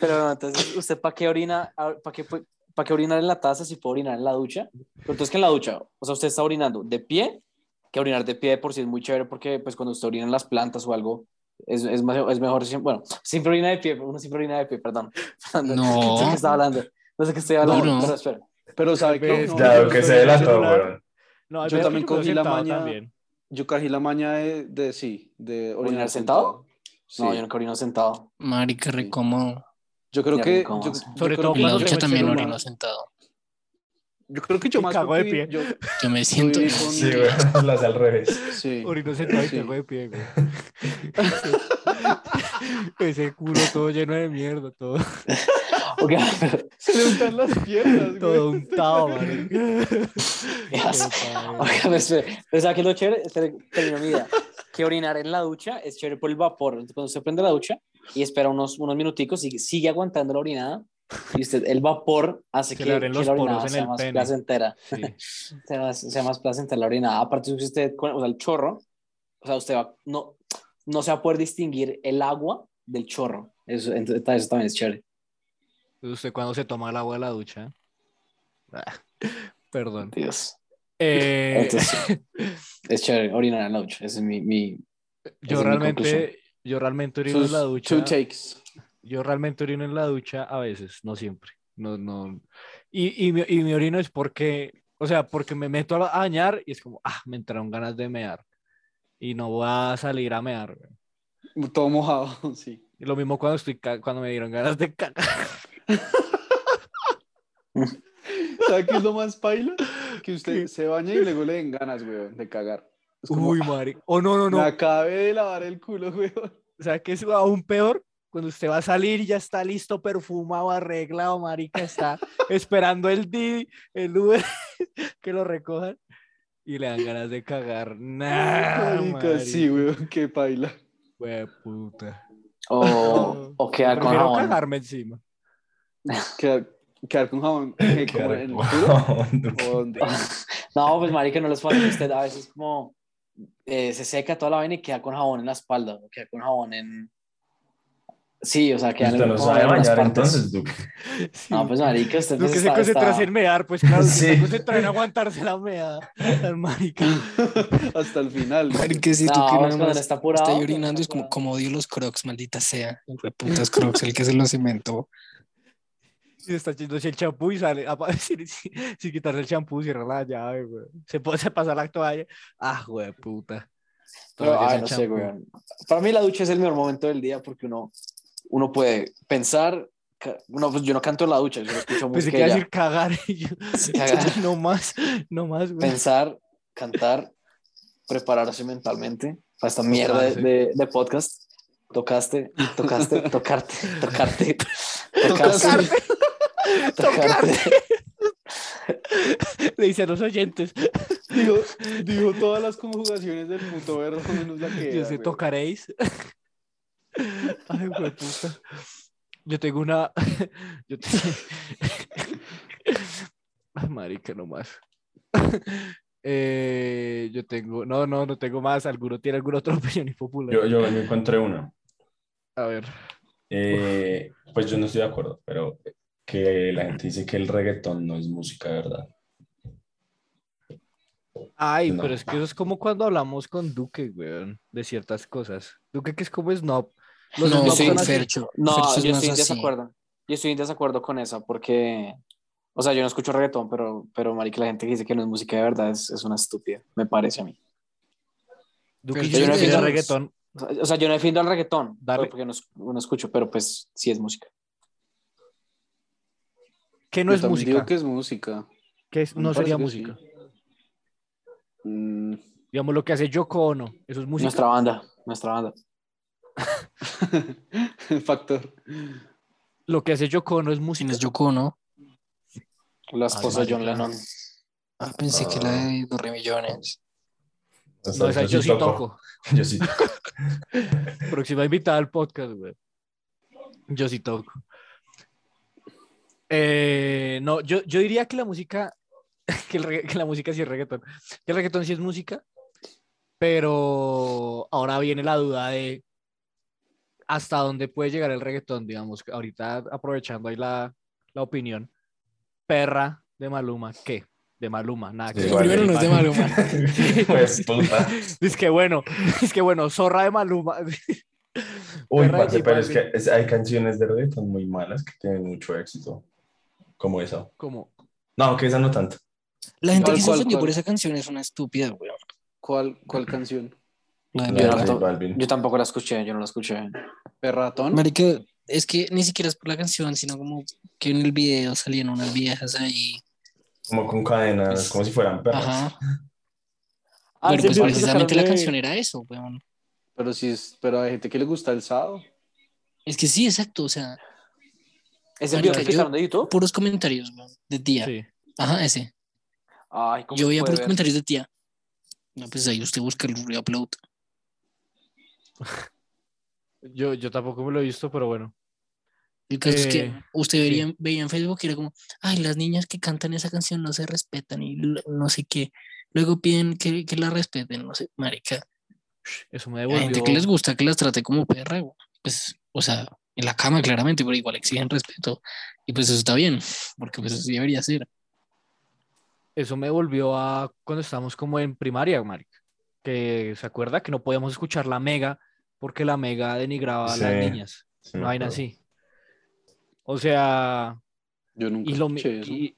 pero entonces, ¿usted para qué orina, para qué, pu- pa' qué orinar en la taza si puede orinar en la ducha? Pero entonces que en la ducha, o sea, usted está orinando de pie, que orinar de pie de por sí es muy chévere porque pues cuando usted orina en las plantas o algo, es, es, más- es mejor, bueno, siempre orina de pie, uno siempre orina de pie, perdón. No. No sé qué estaba hablando, no sé qué estoy hablando, No, no. pero espera. Pero sabe que no, Ya, que se delató, weón. No, Yo también cogí la sentado maña- también. yo cogí la maña de, de sí, de orinar, ¿Orinar sentado? Sí. No, yo nunca orino sentado. Marica, re cómodo. Yo creo que. Yo, yo Sobre creo todo En que- la cuando ducha tengo el también orino sentado. Yo creo que yo más. cago de pie. Yo, Yo me siento. Yo con- Sí, weón. Las al revés. sí. Orino sentado y Sí. cago de pie, güey. Ese culo todo lleno de mierda, todo, Se le untan las piernas, güey. todo untado, marica. Yes. ¿sabe qué es lo chévere? Termino mi idea. Que orinar en la ducha es chévere por el vapor. Entonces, cuando usted prende la ducha y espera unos, unos minuticos y sigue aguantando la orinada, y usted, el vapor hace que, que la orinada sea más pene. placentera. Sí. Sea más, sea más placentera la orinada. Aparte, si usted, o sea, el chorro, o sea, usted va, no, no se va a poder distinguir el agua del chorro. Eso, entonces, eso también es chévere. ¿Usted cuando se toma el agua de la ducha? Ah, perdón. Dios. Eh, Entonces, es chévere orinar en la ducha. Ese es mi, mi, yo es mi conclusión. realmente, yo realmente orino en Sus la ducha. two takes. Yo realmente orino en la ducha a veces, no siempre. No, no. Y, y, mi, y mi orino es porque, o sea, porque me meto a, bañar y es como, ah, me entraron ganas de mear. Y no voy a salir a mear. güey. Todo mojado, sí. Y lo mismo cuando, estoy cuando me dieron ganas de cagar. ¿Sabe qué es lo más paila? Que usted se baña y luego le den ganas, güey, de cagar. Como, Uy, ah, Mari. O no, no, me no. acabé de lavar el culo, güey. O sea, que es aún peor cuando usted va a salir y ya está listo, perfumado, arreglado, marica, está esperando el Didi, el Uber, que lo recojan. y le dan ganas de cagar. Nah, Marica, sí, weón, qué paila. Hue puta. O, o quedar con Prefiero jabón. cagarme encima. Quedar, quedar con jabón eh, como en el culo. ¿O dónde? No, pues marica, no les pasa que usted a veces como eh, se seca toda la vaina y queda con jabón en la espalda, o queda con jabón en... Sí, o sea, queda Usted no como sabe bañar entonces, Duque. No, pues marica, usted Lo pues, que se está- concentra está- en mear, pues claro, Sí. se concentra en aguantarse la meada. Marica. Hasta el final. Marica, si No, tú que nada está apurado, está orinando, está es como, como odio los crocs, maldita sea. Fue putas crocs, el que se los inventó. Y está echándose el champú y sale. Sin, sin- sin quitarse el champú, cierra la llave, güey. Se, pone, se pasa la toalla. Ah, güey, puta. Pero, ay, no sé, güey. Para mí la ducha es el mejor momento del día porque uno, uno puede pensar... No, pues yo no canto en la ducha, yo no escucho Pensé música que ya. decir cagar. Yo, Cagar. no más, no más, güey. Pensar, cantar, prepararse mentalmente para esta mierda de, Tocarse. de- de podcast. Tocaste, tocaste, tocarte, tocarte, tocarte, tocarte. Le dice a los oyentes. Dijo, dijo todas las conjugaciones del puto verbo menos la que Yo era, sé, tocaréis. Ay, güey, puta. Yo tengo una. Yo te... Ay, marica, no más. Eh, yo tengo. No, no, no tengo más. ¿Alguno tiene alguna otra opinión impopular? Yo, yo, yo encontré una. A ver. Eh, pues yo no estoy de acuerdo, pero que la gente dice que el reggaetón no es música, de ¿verdad? Ay, No. pero es que eso es como cuando hablamos con Duque, weón, de ciertas cosas. Duque que es como snob. Los No, sí. Fercho. No, Fercho es yo estoy en así. desacuerdo. Yo estoy en desacuerdo con esa porque, o sea, yo no escucho reggaetón, pero, pero marica, la gente que dice que no es música de verdad es, es una estúpida, me parece a mí. Duque dice yo no defiendo- reggaetón. O sea, yo no defiendo al reggaetón, Dale. porque no, no escucho, pero pues sí es música. ¿Qué no Yo es música? Digo que es música. ¿Qué es- no sería que música? Mm, Digamos lo que hace Yoko Ono. Eso es música. Nuestra banda, nuestra banda. Factor. Lo que hace Yoko Ono es música. ¿Quién es Yoko, no? La esposa de John. Lennon. Ah, pensé que la de dos millones. O sea, No, esa yo sí toco. Yo sí toco. Próxima invitada al podcast, güey. Yo sí toco. Eh, no, yo, yo diría que la música, que, el regga- que la música sí es reggaetón. Que el reggaetón sí es música, pero ahora viene la duda de hasta dónde puede llegar el reggaetón, digamos. Ahorita aprovechando ahí la, la opinión. Perra de Maluma, ¿qué? De Maluma, nada que Sí, vale. Primero no es de Maluma. Pues puta. Es que bueno, es que bueno, zorra de Maluma. Uy, parce, pero es que es- hay canciones de reggaetón muy malas que tienen mucho éxito. Como esa. Como, No, que esa no tanto. La gente ¿Cuál, que se ofendió por esa canción es una estúpida, weón. ¿Cuál, cuál canción? La de La Balvin. Yo tampoco la escuché, yo no la escuché. ¿Perratón? Marica, es que ni siquiera es por la canción, sino como que en el video salían unas viejas ahí. Como con cadenas, Pues, como si fueran perras. Ajá. Ah, Pero sí, pues precisamente la canción era eso, weón. Pero sí es, pero hay gente que le gusta el sado. Es que sí, exacto, o sea, ¿Ese Marica, video que de YouTube? puros comentarios, de tía. sí. Ajá, ese. Ay, ¿cómo Yo veía puros ver? comentarios de tía. No, pues ahí usted busca el reupload. Yo, yo tampoco me lo he visto, pero bueno. El caso es que Eh, usted vería, veía en Facebook y era como, ay, las niñas que cantan esa canción no se respetan y no sé qué. Luego piden que, que la respeten, no sé, marica. Eso me Hay devolvió. gente que les gusta que las trate como perra, pues, o sea, en la cama claramente, pero igual exigen respeto. Y pues eso está bien, porque pues así debería ser. Eso me volvió a cuando estábamos como en primaria, marica. Que se acuerda que no podíamos escuchar la mega porque la mega denigraba a las Sí, niñas. Sí, vaina acuerdo. así. O sea, Yo nunca y lo escuché eso. y-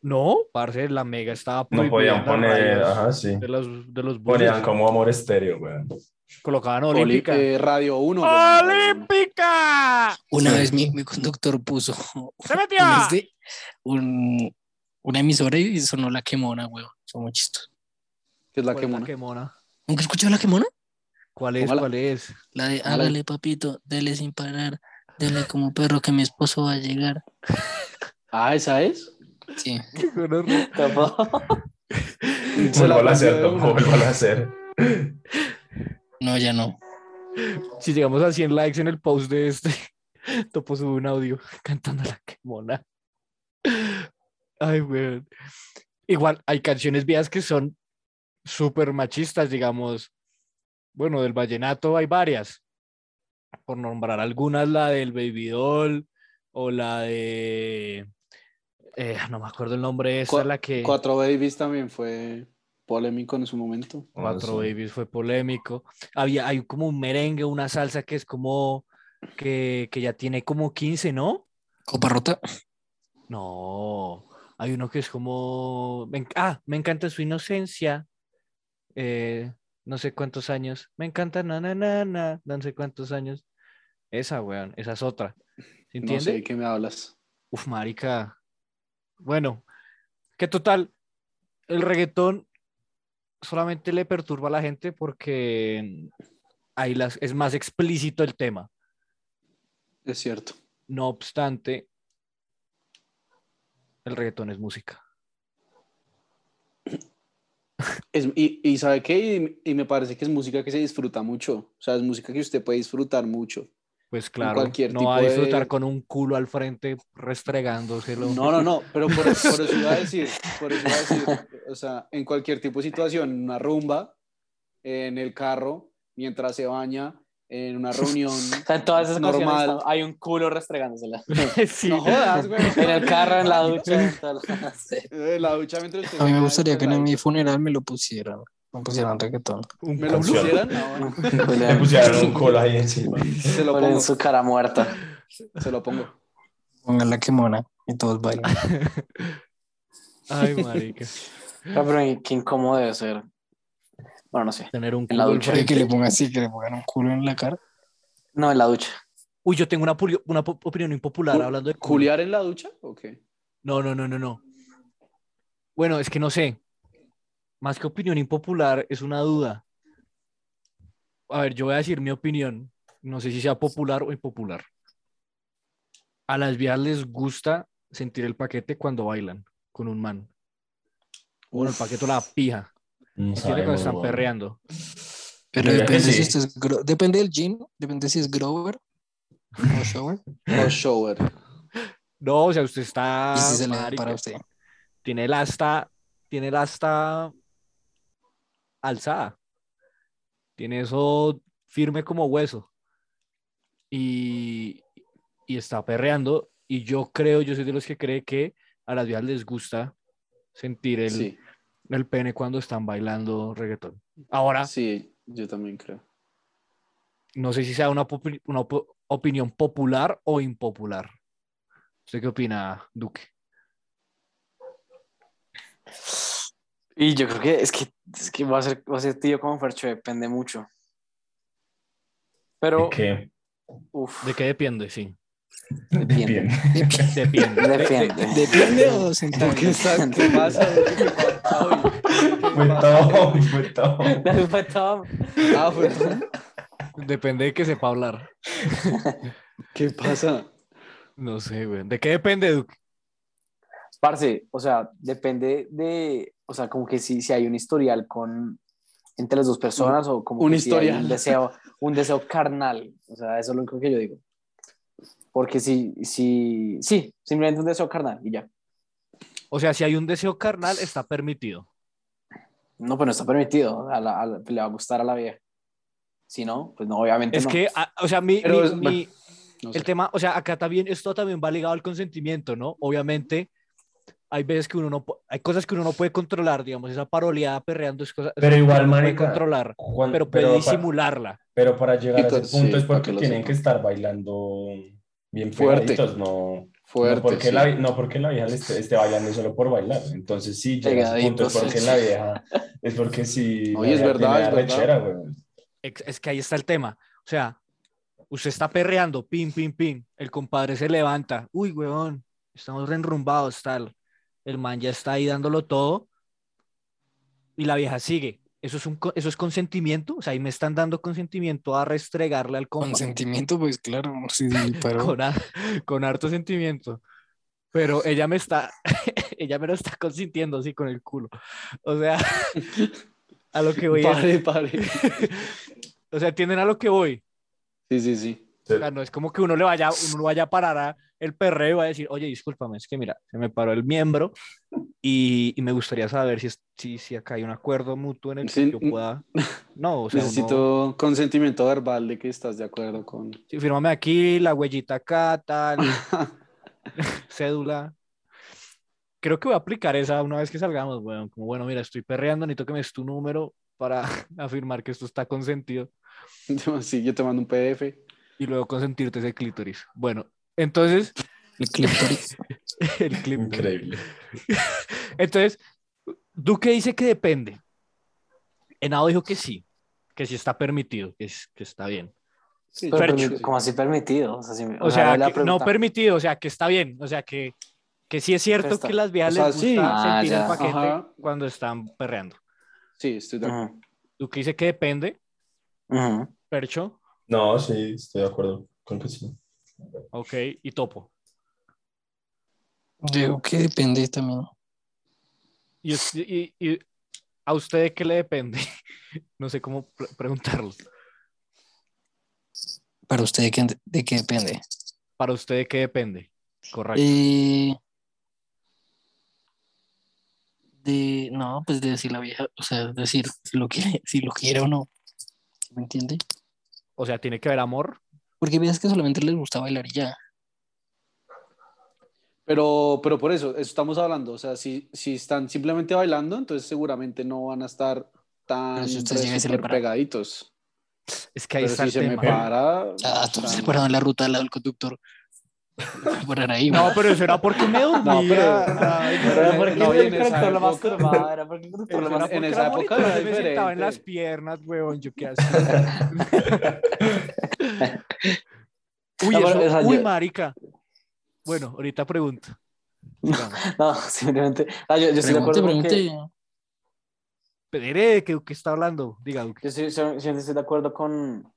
no, parce, la mega estaba No podían poner, radios ajá, sí. de los de los Ponían como amor estéreo, weón. Colocaban olímpica. eh, Radio 1. weón, Radio Uno. ¡Olímpica! Una Sí. vez mi, mi conductor puso ¡Se metió! un este, un- una emisora y sonó la quemona, weón. Son muy chistosos. Que es la ¿Cuál que es mona. quemona? ¿Nunca escuchado la quemona? ¿Cuál es? ¿Cuál es? La de hágale papito, dele sin parar, dele como perro que mi esposo va a llegar. Ah, ¿esa es? Sí. Se la Vuelvo a hacer, vuelvo a hacer. No, ya no. Si llegamos a 100 likes en el post de este, Topo sube un audio cantando la que mona. Ay, weón. Igual, hay canciones viejas que son súper machistas, digamos. Bueno, del vallenato hay varias. Por nombrar algunas, la del Baby Doll o la de... eh, no me acuerdo el nombre, esa Cua- la que... Cuatro Babies también fue polémico en su momento. Cuatro Ah, sí. Babies fue polémico. Había, hay como un merengue, una salsa que es como que, que ya tiene como 15, ¿no? Copa rota. No, hay uno que es como, ah, me encanta su inocencia, eh, no sé cuántos años, me encanta na na na na, no sé cuántos años. Esa, weón, esa es otra. ¿Se No sé de qué me hablas. Uf, marica. Bueno, que total, el reggaetón solamente le perturba a la gente porque ahí las, es más explícito el tema. Es cierto. No obstante, el reggaetón es música. Es- y, y sabe qué, y, y me parece que es música que se disfruta mucho. O sea, es música que usted puede disfrutar mucho. Pues claro, cualquier no va a disfrutar de- con un culo al frente restregándoselo. No, no, no, pero por, por eso iba a decir, por eso iba a decir, o sea, en cualquier tipo de situación, en una rumba, en el carro, mientras se baña, en una reunión O sea, en todas esas normal. está- hay un culo restregándosela. Sí. No jodas, güey. En el carro, en la ducha. en. En la ducha mientras A mí me gustaría que en mi funeral me lo pusieran. Me pusieran reggaetón. Un ¿Me lo culo. Ah. Culo Le en- pusieron un cola ahí encima. Se lo culo en pongo, su cara muerta. se lo pongo. Pongan la que mona y todos bailan. Ay, marica. No, pero qué incómodo debe ser. Bueno, no sé. Tener un En la culo ducha. Que le pongan así, que le pongan un culo en la cara. No, en la ducha. Uy, yo tengo una, una opinión impopular hablando de culo. ¿Culiar en la ducha? ¿O qué? No, no, no, no, no. Bueno, es que no sé. Más que opinión impopular, es una duda. A ver, yo voy a decir mi opinión. No sé si sea popular o impopular. A las viejas les gusta sentir el paquete cuando bailan con un man. Bueno, el paquete o la pija. No. Cuando están perreando. Pero depende sí. si usted es gro- depende del jean, depende si es Grover o Shower. O shower. No, o sea, usted está. y si se le da marica, para usted. tiene el asta, tiene el asta alzada. Tiene eso firme como hueso. Y, y está perreando. Y yo creo, yo soy de los que cree que a las viejas les gusta sentir el, Sí, el pene cuando están bailando reggaetón. Ahora, sí, yo también creo. no sé si sea una, una op- opinión popular o impopular. ¿Usted qué opina, Duque? Y yo creo que es que, es que va a ser, va a ser tío como Fercho, depende mucho. Pero, ¿Qué? uff, ¿De qué depende? Sí. depende. Bien. Depende. Depende. ¿Depende o sentado? ¿Qué, qué pasa? ¿Qué? ¿Qué Fue todo, fue todo. Fue todo. Ah, fue. Depende de que sepa hablar. ¿Qué pasa? No sé, güey. ¿De qué depende, Duque? Parce, o sea, depende de, o sea, como que si, si hay un historial con entre las dos personas o como un que si hay historial. un deseo, un deseo carnal, o sea, eso es lo único que yo digo. Porque si, si, sí, simplemente un deseo carnal y ya. O sea, si hay un deseo carnal, está permitido. No, pues no está permitido, a la- a la- le va a gustar a la vieja. Si no, pues no, obviamente Es no. que, a- o sea, mi, Pero mi- es- mi- bueno, No sé. el tema, o sea, acá también, esto también va ligado al consentimiento, ¿no? Obviamente, hay veces que uno no, hay cosas que uno no puede controlar, digamos, esa paroleada perreando es cosa, Pero igual, no puede controlar, Juan- pero puede pa- disimularla. Pero para llegar Y a ese punto sí, es para porque que tienen sepa. que estar bailando bien Fuerte. no, Fuerte, no, porque sí. la, no porque la vieja le esté, esté bailando solo por bailar. Entonces sí, llega a ese punto es porque sí. la vieja, es porque sí. la Oye, es verdad, es verdad. güey. Ex- Es que ahí está el tema. O sea, usted está perreando, pim, pim, pim. El compadre se levanta. Uy, weón, estamos reenrumbados, tal. El man ya está ahí dándolo todo. Y la vieja sigue. Eso es, un, eso es consentimiento. O sea, ahí me están dando consentimiento a restregarle al compa. Con sentimiento, pues claro, sí, sí, pero Con, har- con harto sentimiento. pero ella me está, ella me lo está consintiendo así con el culo. O sea, a lo que voy Pare, pare. o sea, ¿entienden a lo que voy? Sí, sí, sí. O sea, no es como que uno le vaya, uno vaya a parar a el perreo va a decir, oye, discúlpame, es que mira, se me paró el miembro y, y me gustaría saber si, es- si, si acá hay un acuerdo mutuo en el que Sí, yo mm. pueda... No, o sea, uno- Necesito consentimiento verbal de que estás de acuerdo con. sí, fírmame aquí, la huellita acá, tal, cédula. Creo que voy a aplicar esa una vez que salgamos, bueno, como bueno, mira, estoy perreando, necesito que me des tu número para afirmar que esto está consentido Sí, yo te mando un PDF. y luego consentirte ese clítoris. Bueno, entonces, El clítoris. el clip. Increíble. Entonces, Duque dice que depende. Henao dijo que sí, que sí está permitido, que, es- que está bien. Sí, ¿Cómo así permitido? O sea, si me- O sea, la que- no permitido, o sea, que está bien, o sea, que, que sí es cierto Pero está- que las viejas o sea, les gusta sí. Ah, sentir el ya. paquete Ajá. cuando están perreando. Sí, estoy de acuerdo. Duque dice que depende. Percho, No, sí, estoy de acuerdo con que sí. Ok, y Topo. Digo que depende también. Y, us- y- y a usted de qué le depende, no sé cómo pre- preguntarlo. Para usted, ¿de qué, de qué depende? Para usted de qué depende, correcto. Eh, de, no, pues de decir la vieja, o sea, decir si lo quiere, si lo quiere o no. ¿Sí ¿Me entiende? O sea, tiene que haber amor. Porque veas que solamente les gusta bailar y ya. Pero, pero por eso, eso estamos hablando. O sea, si, si están simplemente bailando, entonces seguramente no van a estar tan si pegaditos. Es que ahí Pero está si el se me para. Ah, o tú sea, se pararon en la ruta al lado del conductor. Ahí, No, pero eso era porque me dormía. No, pero- Ay, pero era porque no, en esa esa época- era porque el lo más- en esa época me sentaba en las piernas, weón, yo qué hacía. Uy, eso- o sea, uy, yo- marica. Bueno, ahorita pregunto. No, simplemente. Ah, yo, yo estoy de Pregunte, acuerdo con que- pregunte. Pedere, ¿qué, qué está hablando? Diga, Duque. Yo sí, sí, sí estoy de acuerdo con,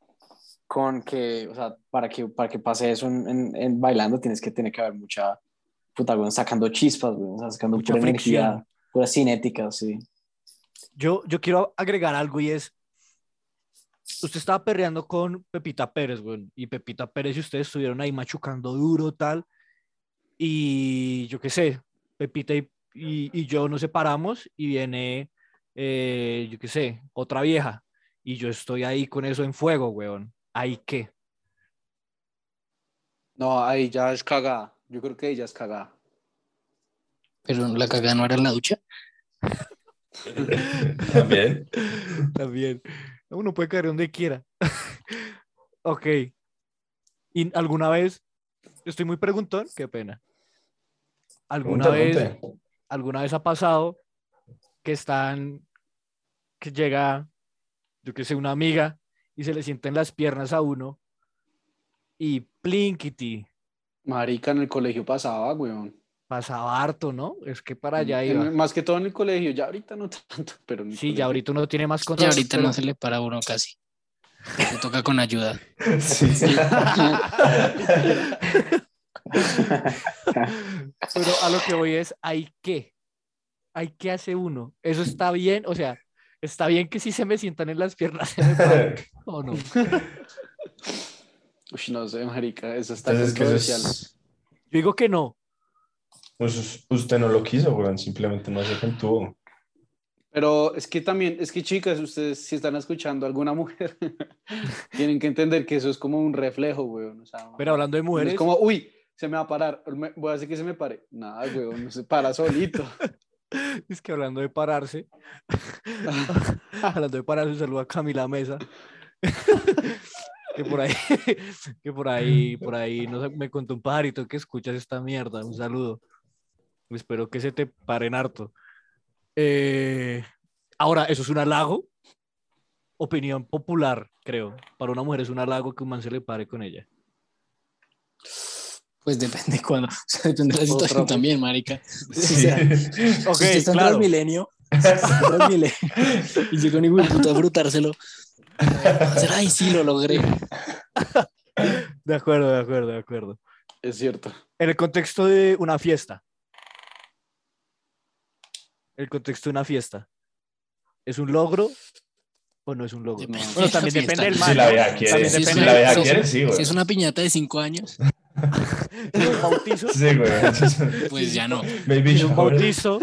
con que, o sea, para que, para que pase eso en, en- en bailando tienes que tener que haber mucha, puta, güey, sacando chispas, güey, o sea, sacando Mucha pura fricción. energía, pura cinética, sí. Yo, yo quiero agregar algo y es, usted estaba perreando con Pepita Pérez, güey, y Pepita Pérez y ustedes estuvieron ahí machucando duro, tal, y yo qué sé, Pepita y, y, y yo nos separamos y viene, eh, yo qué sé, otra vieja, y yo estoy ahí con eso en fuego, weón. ¿Ahí qué? No, ahí ya es cagada. Yo creo que ella es cagada. Pero la cagada no era en la ducha. También. También. Uno puede caer donde quiera. ok. ¿Y alguna vez, estoy muy preguntón, qué pena. ¿Alguna vez, alguna vez ha pasado que están, que llega, yo que sé, una amiga y se le sienten las piernas a uno y plinkity, Marica en el colegio pasaba, weón. pasaba harto, ¿no? Es que para allá iba. más que todo en el colegio. Ya ahorita no tanto, pero en el Sí, colegio. ya ahorita uno tiene más Y control. ahorita pero- no se le para a uno casi. Le toca con ayuda. Sí, sí. Pero a lo que voy es, ¿hay qué? ¿Hay qué hace uno? ¿Eso está bien? O sea, ¿está bien que si se me sientan en las piernas se me paren, o no? Uy, no sé, marica, eso está Entonces, que es- Yo digo que no. pues, usted no lo quiso, weón, simplemente no se contuvo. Pero es que también, es que chicas, ustedes si están escuchando a alguna mujer, tienen que entender que eso es como un reflejo, weón. O sea, Pero hablando de no mujeres, es como, uy, se me va a parar, voy a hacer que se me pare. Nada, weón, no se para solito. es que hablando de pararse, hablando de pararse, un saludo a Camila Mesa. que por ahí, que por ahí, por ahí, no sé, me contó un pajarito que escuchas esta mierda. Un saludo. Espero que se te paren harto. Eh, ahora, ¿eso es un halago? Opinión popular, creo. Para una mujer es un halago que un man se le pare con ella. Pues depende cuando. O sea, depende de la situación también, marica. Sí. Ok, si usted está en claro. Si en Transmilenio, y hijo de puta a frutárselo. Ay, sí, lo logré. De acuerdo, de acuerdo, de acuerdo. Es cierto. En el contexto de una fiesta. El contexto de una fiesta. ¿Es un logro o no es un logro? Depende Bueno, también depende del Si man. Si la vieja quiere, Si si la si- quiere, sí, Si es una piñata de cinco años, si un bautizo, Sí, güey. pues ya no. Baby si es un bautizo,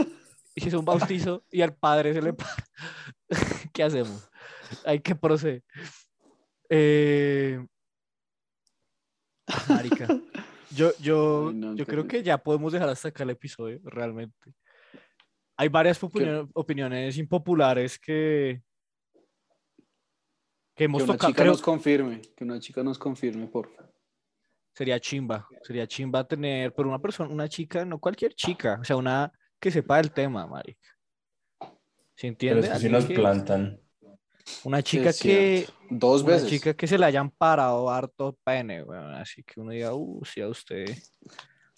es un bautizo y al padre se le para. ¿Qué hacemos? Hay que proceder. Eh... Marica. Yo, yo, Ay, no, yo creo que ya podemos dejar hasta acá el episodio, realmente. Hay varias opinio- opiniones impopulares que, que hemos Que una tocado. chica Creo nos confirme. Que una chica nos confirme, por favor. Sería chimba. Sería chimba tener, pero una persona, una chica, no cualquier chica, o sea, una que sepa del tema, marica. ¿Se Pero entiende? es que si nos que- plantan. Una chica Es que, cierto. Dos una veces. chica que se le hayan parado harto pene, weón, así que uno diga, uh, sí, a usted,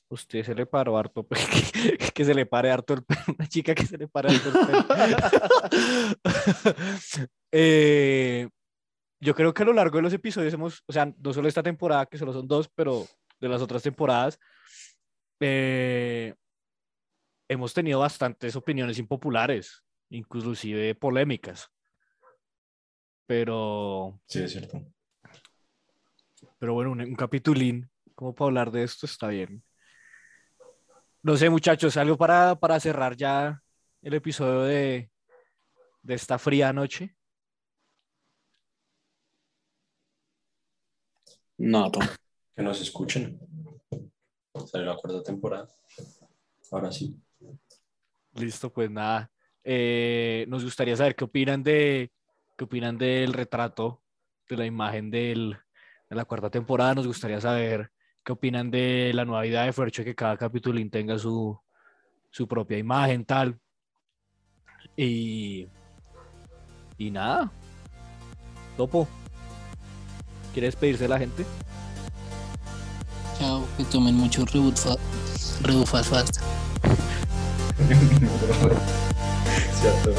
usted se le paró harto pene, que, que se le pare harto el pene, una chica que se le pare harto el pene. Eh, yo creo que a lo largo de los episodios hemos, o sea, no solo esta temporada, que solo son dos, pero de las otras temporadas, eh, hemos tenido bastantes opiniones impopulares, inclusive polémicas. Pero, Sí, es cierto. pero bueno, un, un capitulín, como para hablar de esto, está bien. No sé, muchachos, algo para, para cerrar ya el episodio de, de esta fría noche. No, Tom. Que nos escuchen. Sale la cuarta temporada. Ahora sí. Listo, pues nada. Eh, nos gustaría saber qué opinan de qué opinan del retrato de la imagen del, de la cuarta temporada. Nos gustaría saber qué opinan de la nueva idea de Fercho que cada capitulín tenga su, su propia imagen, tal. Y, y nada. Topo. ¿Quiere despedirse de la gente? Chao, que tomen mucho reboot, fa fast fast. Cierto,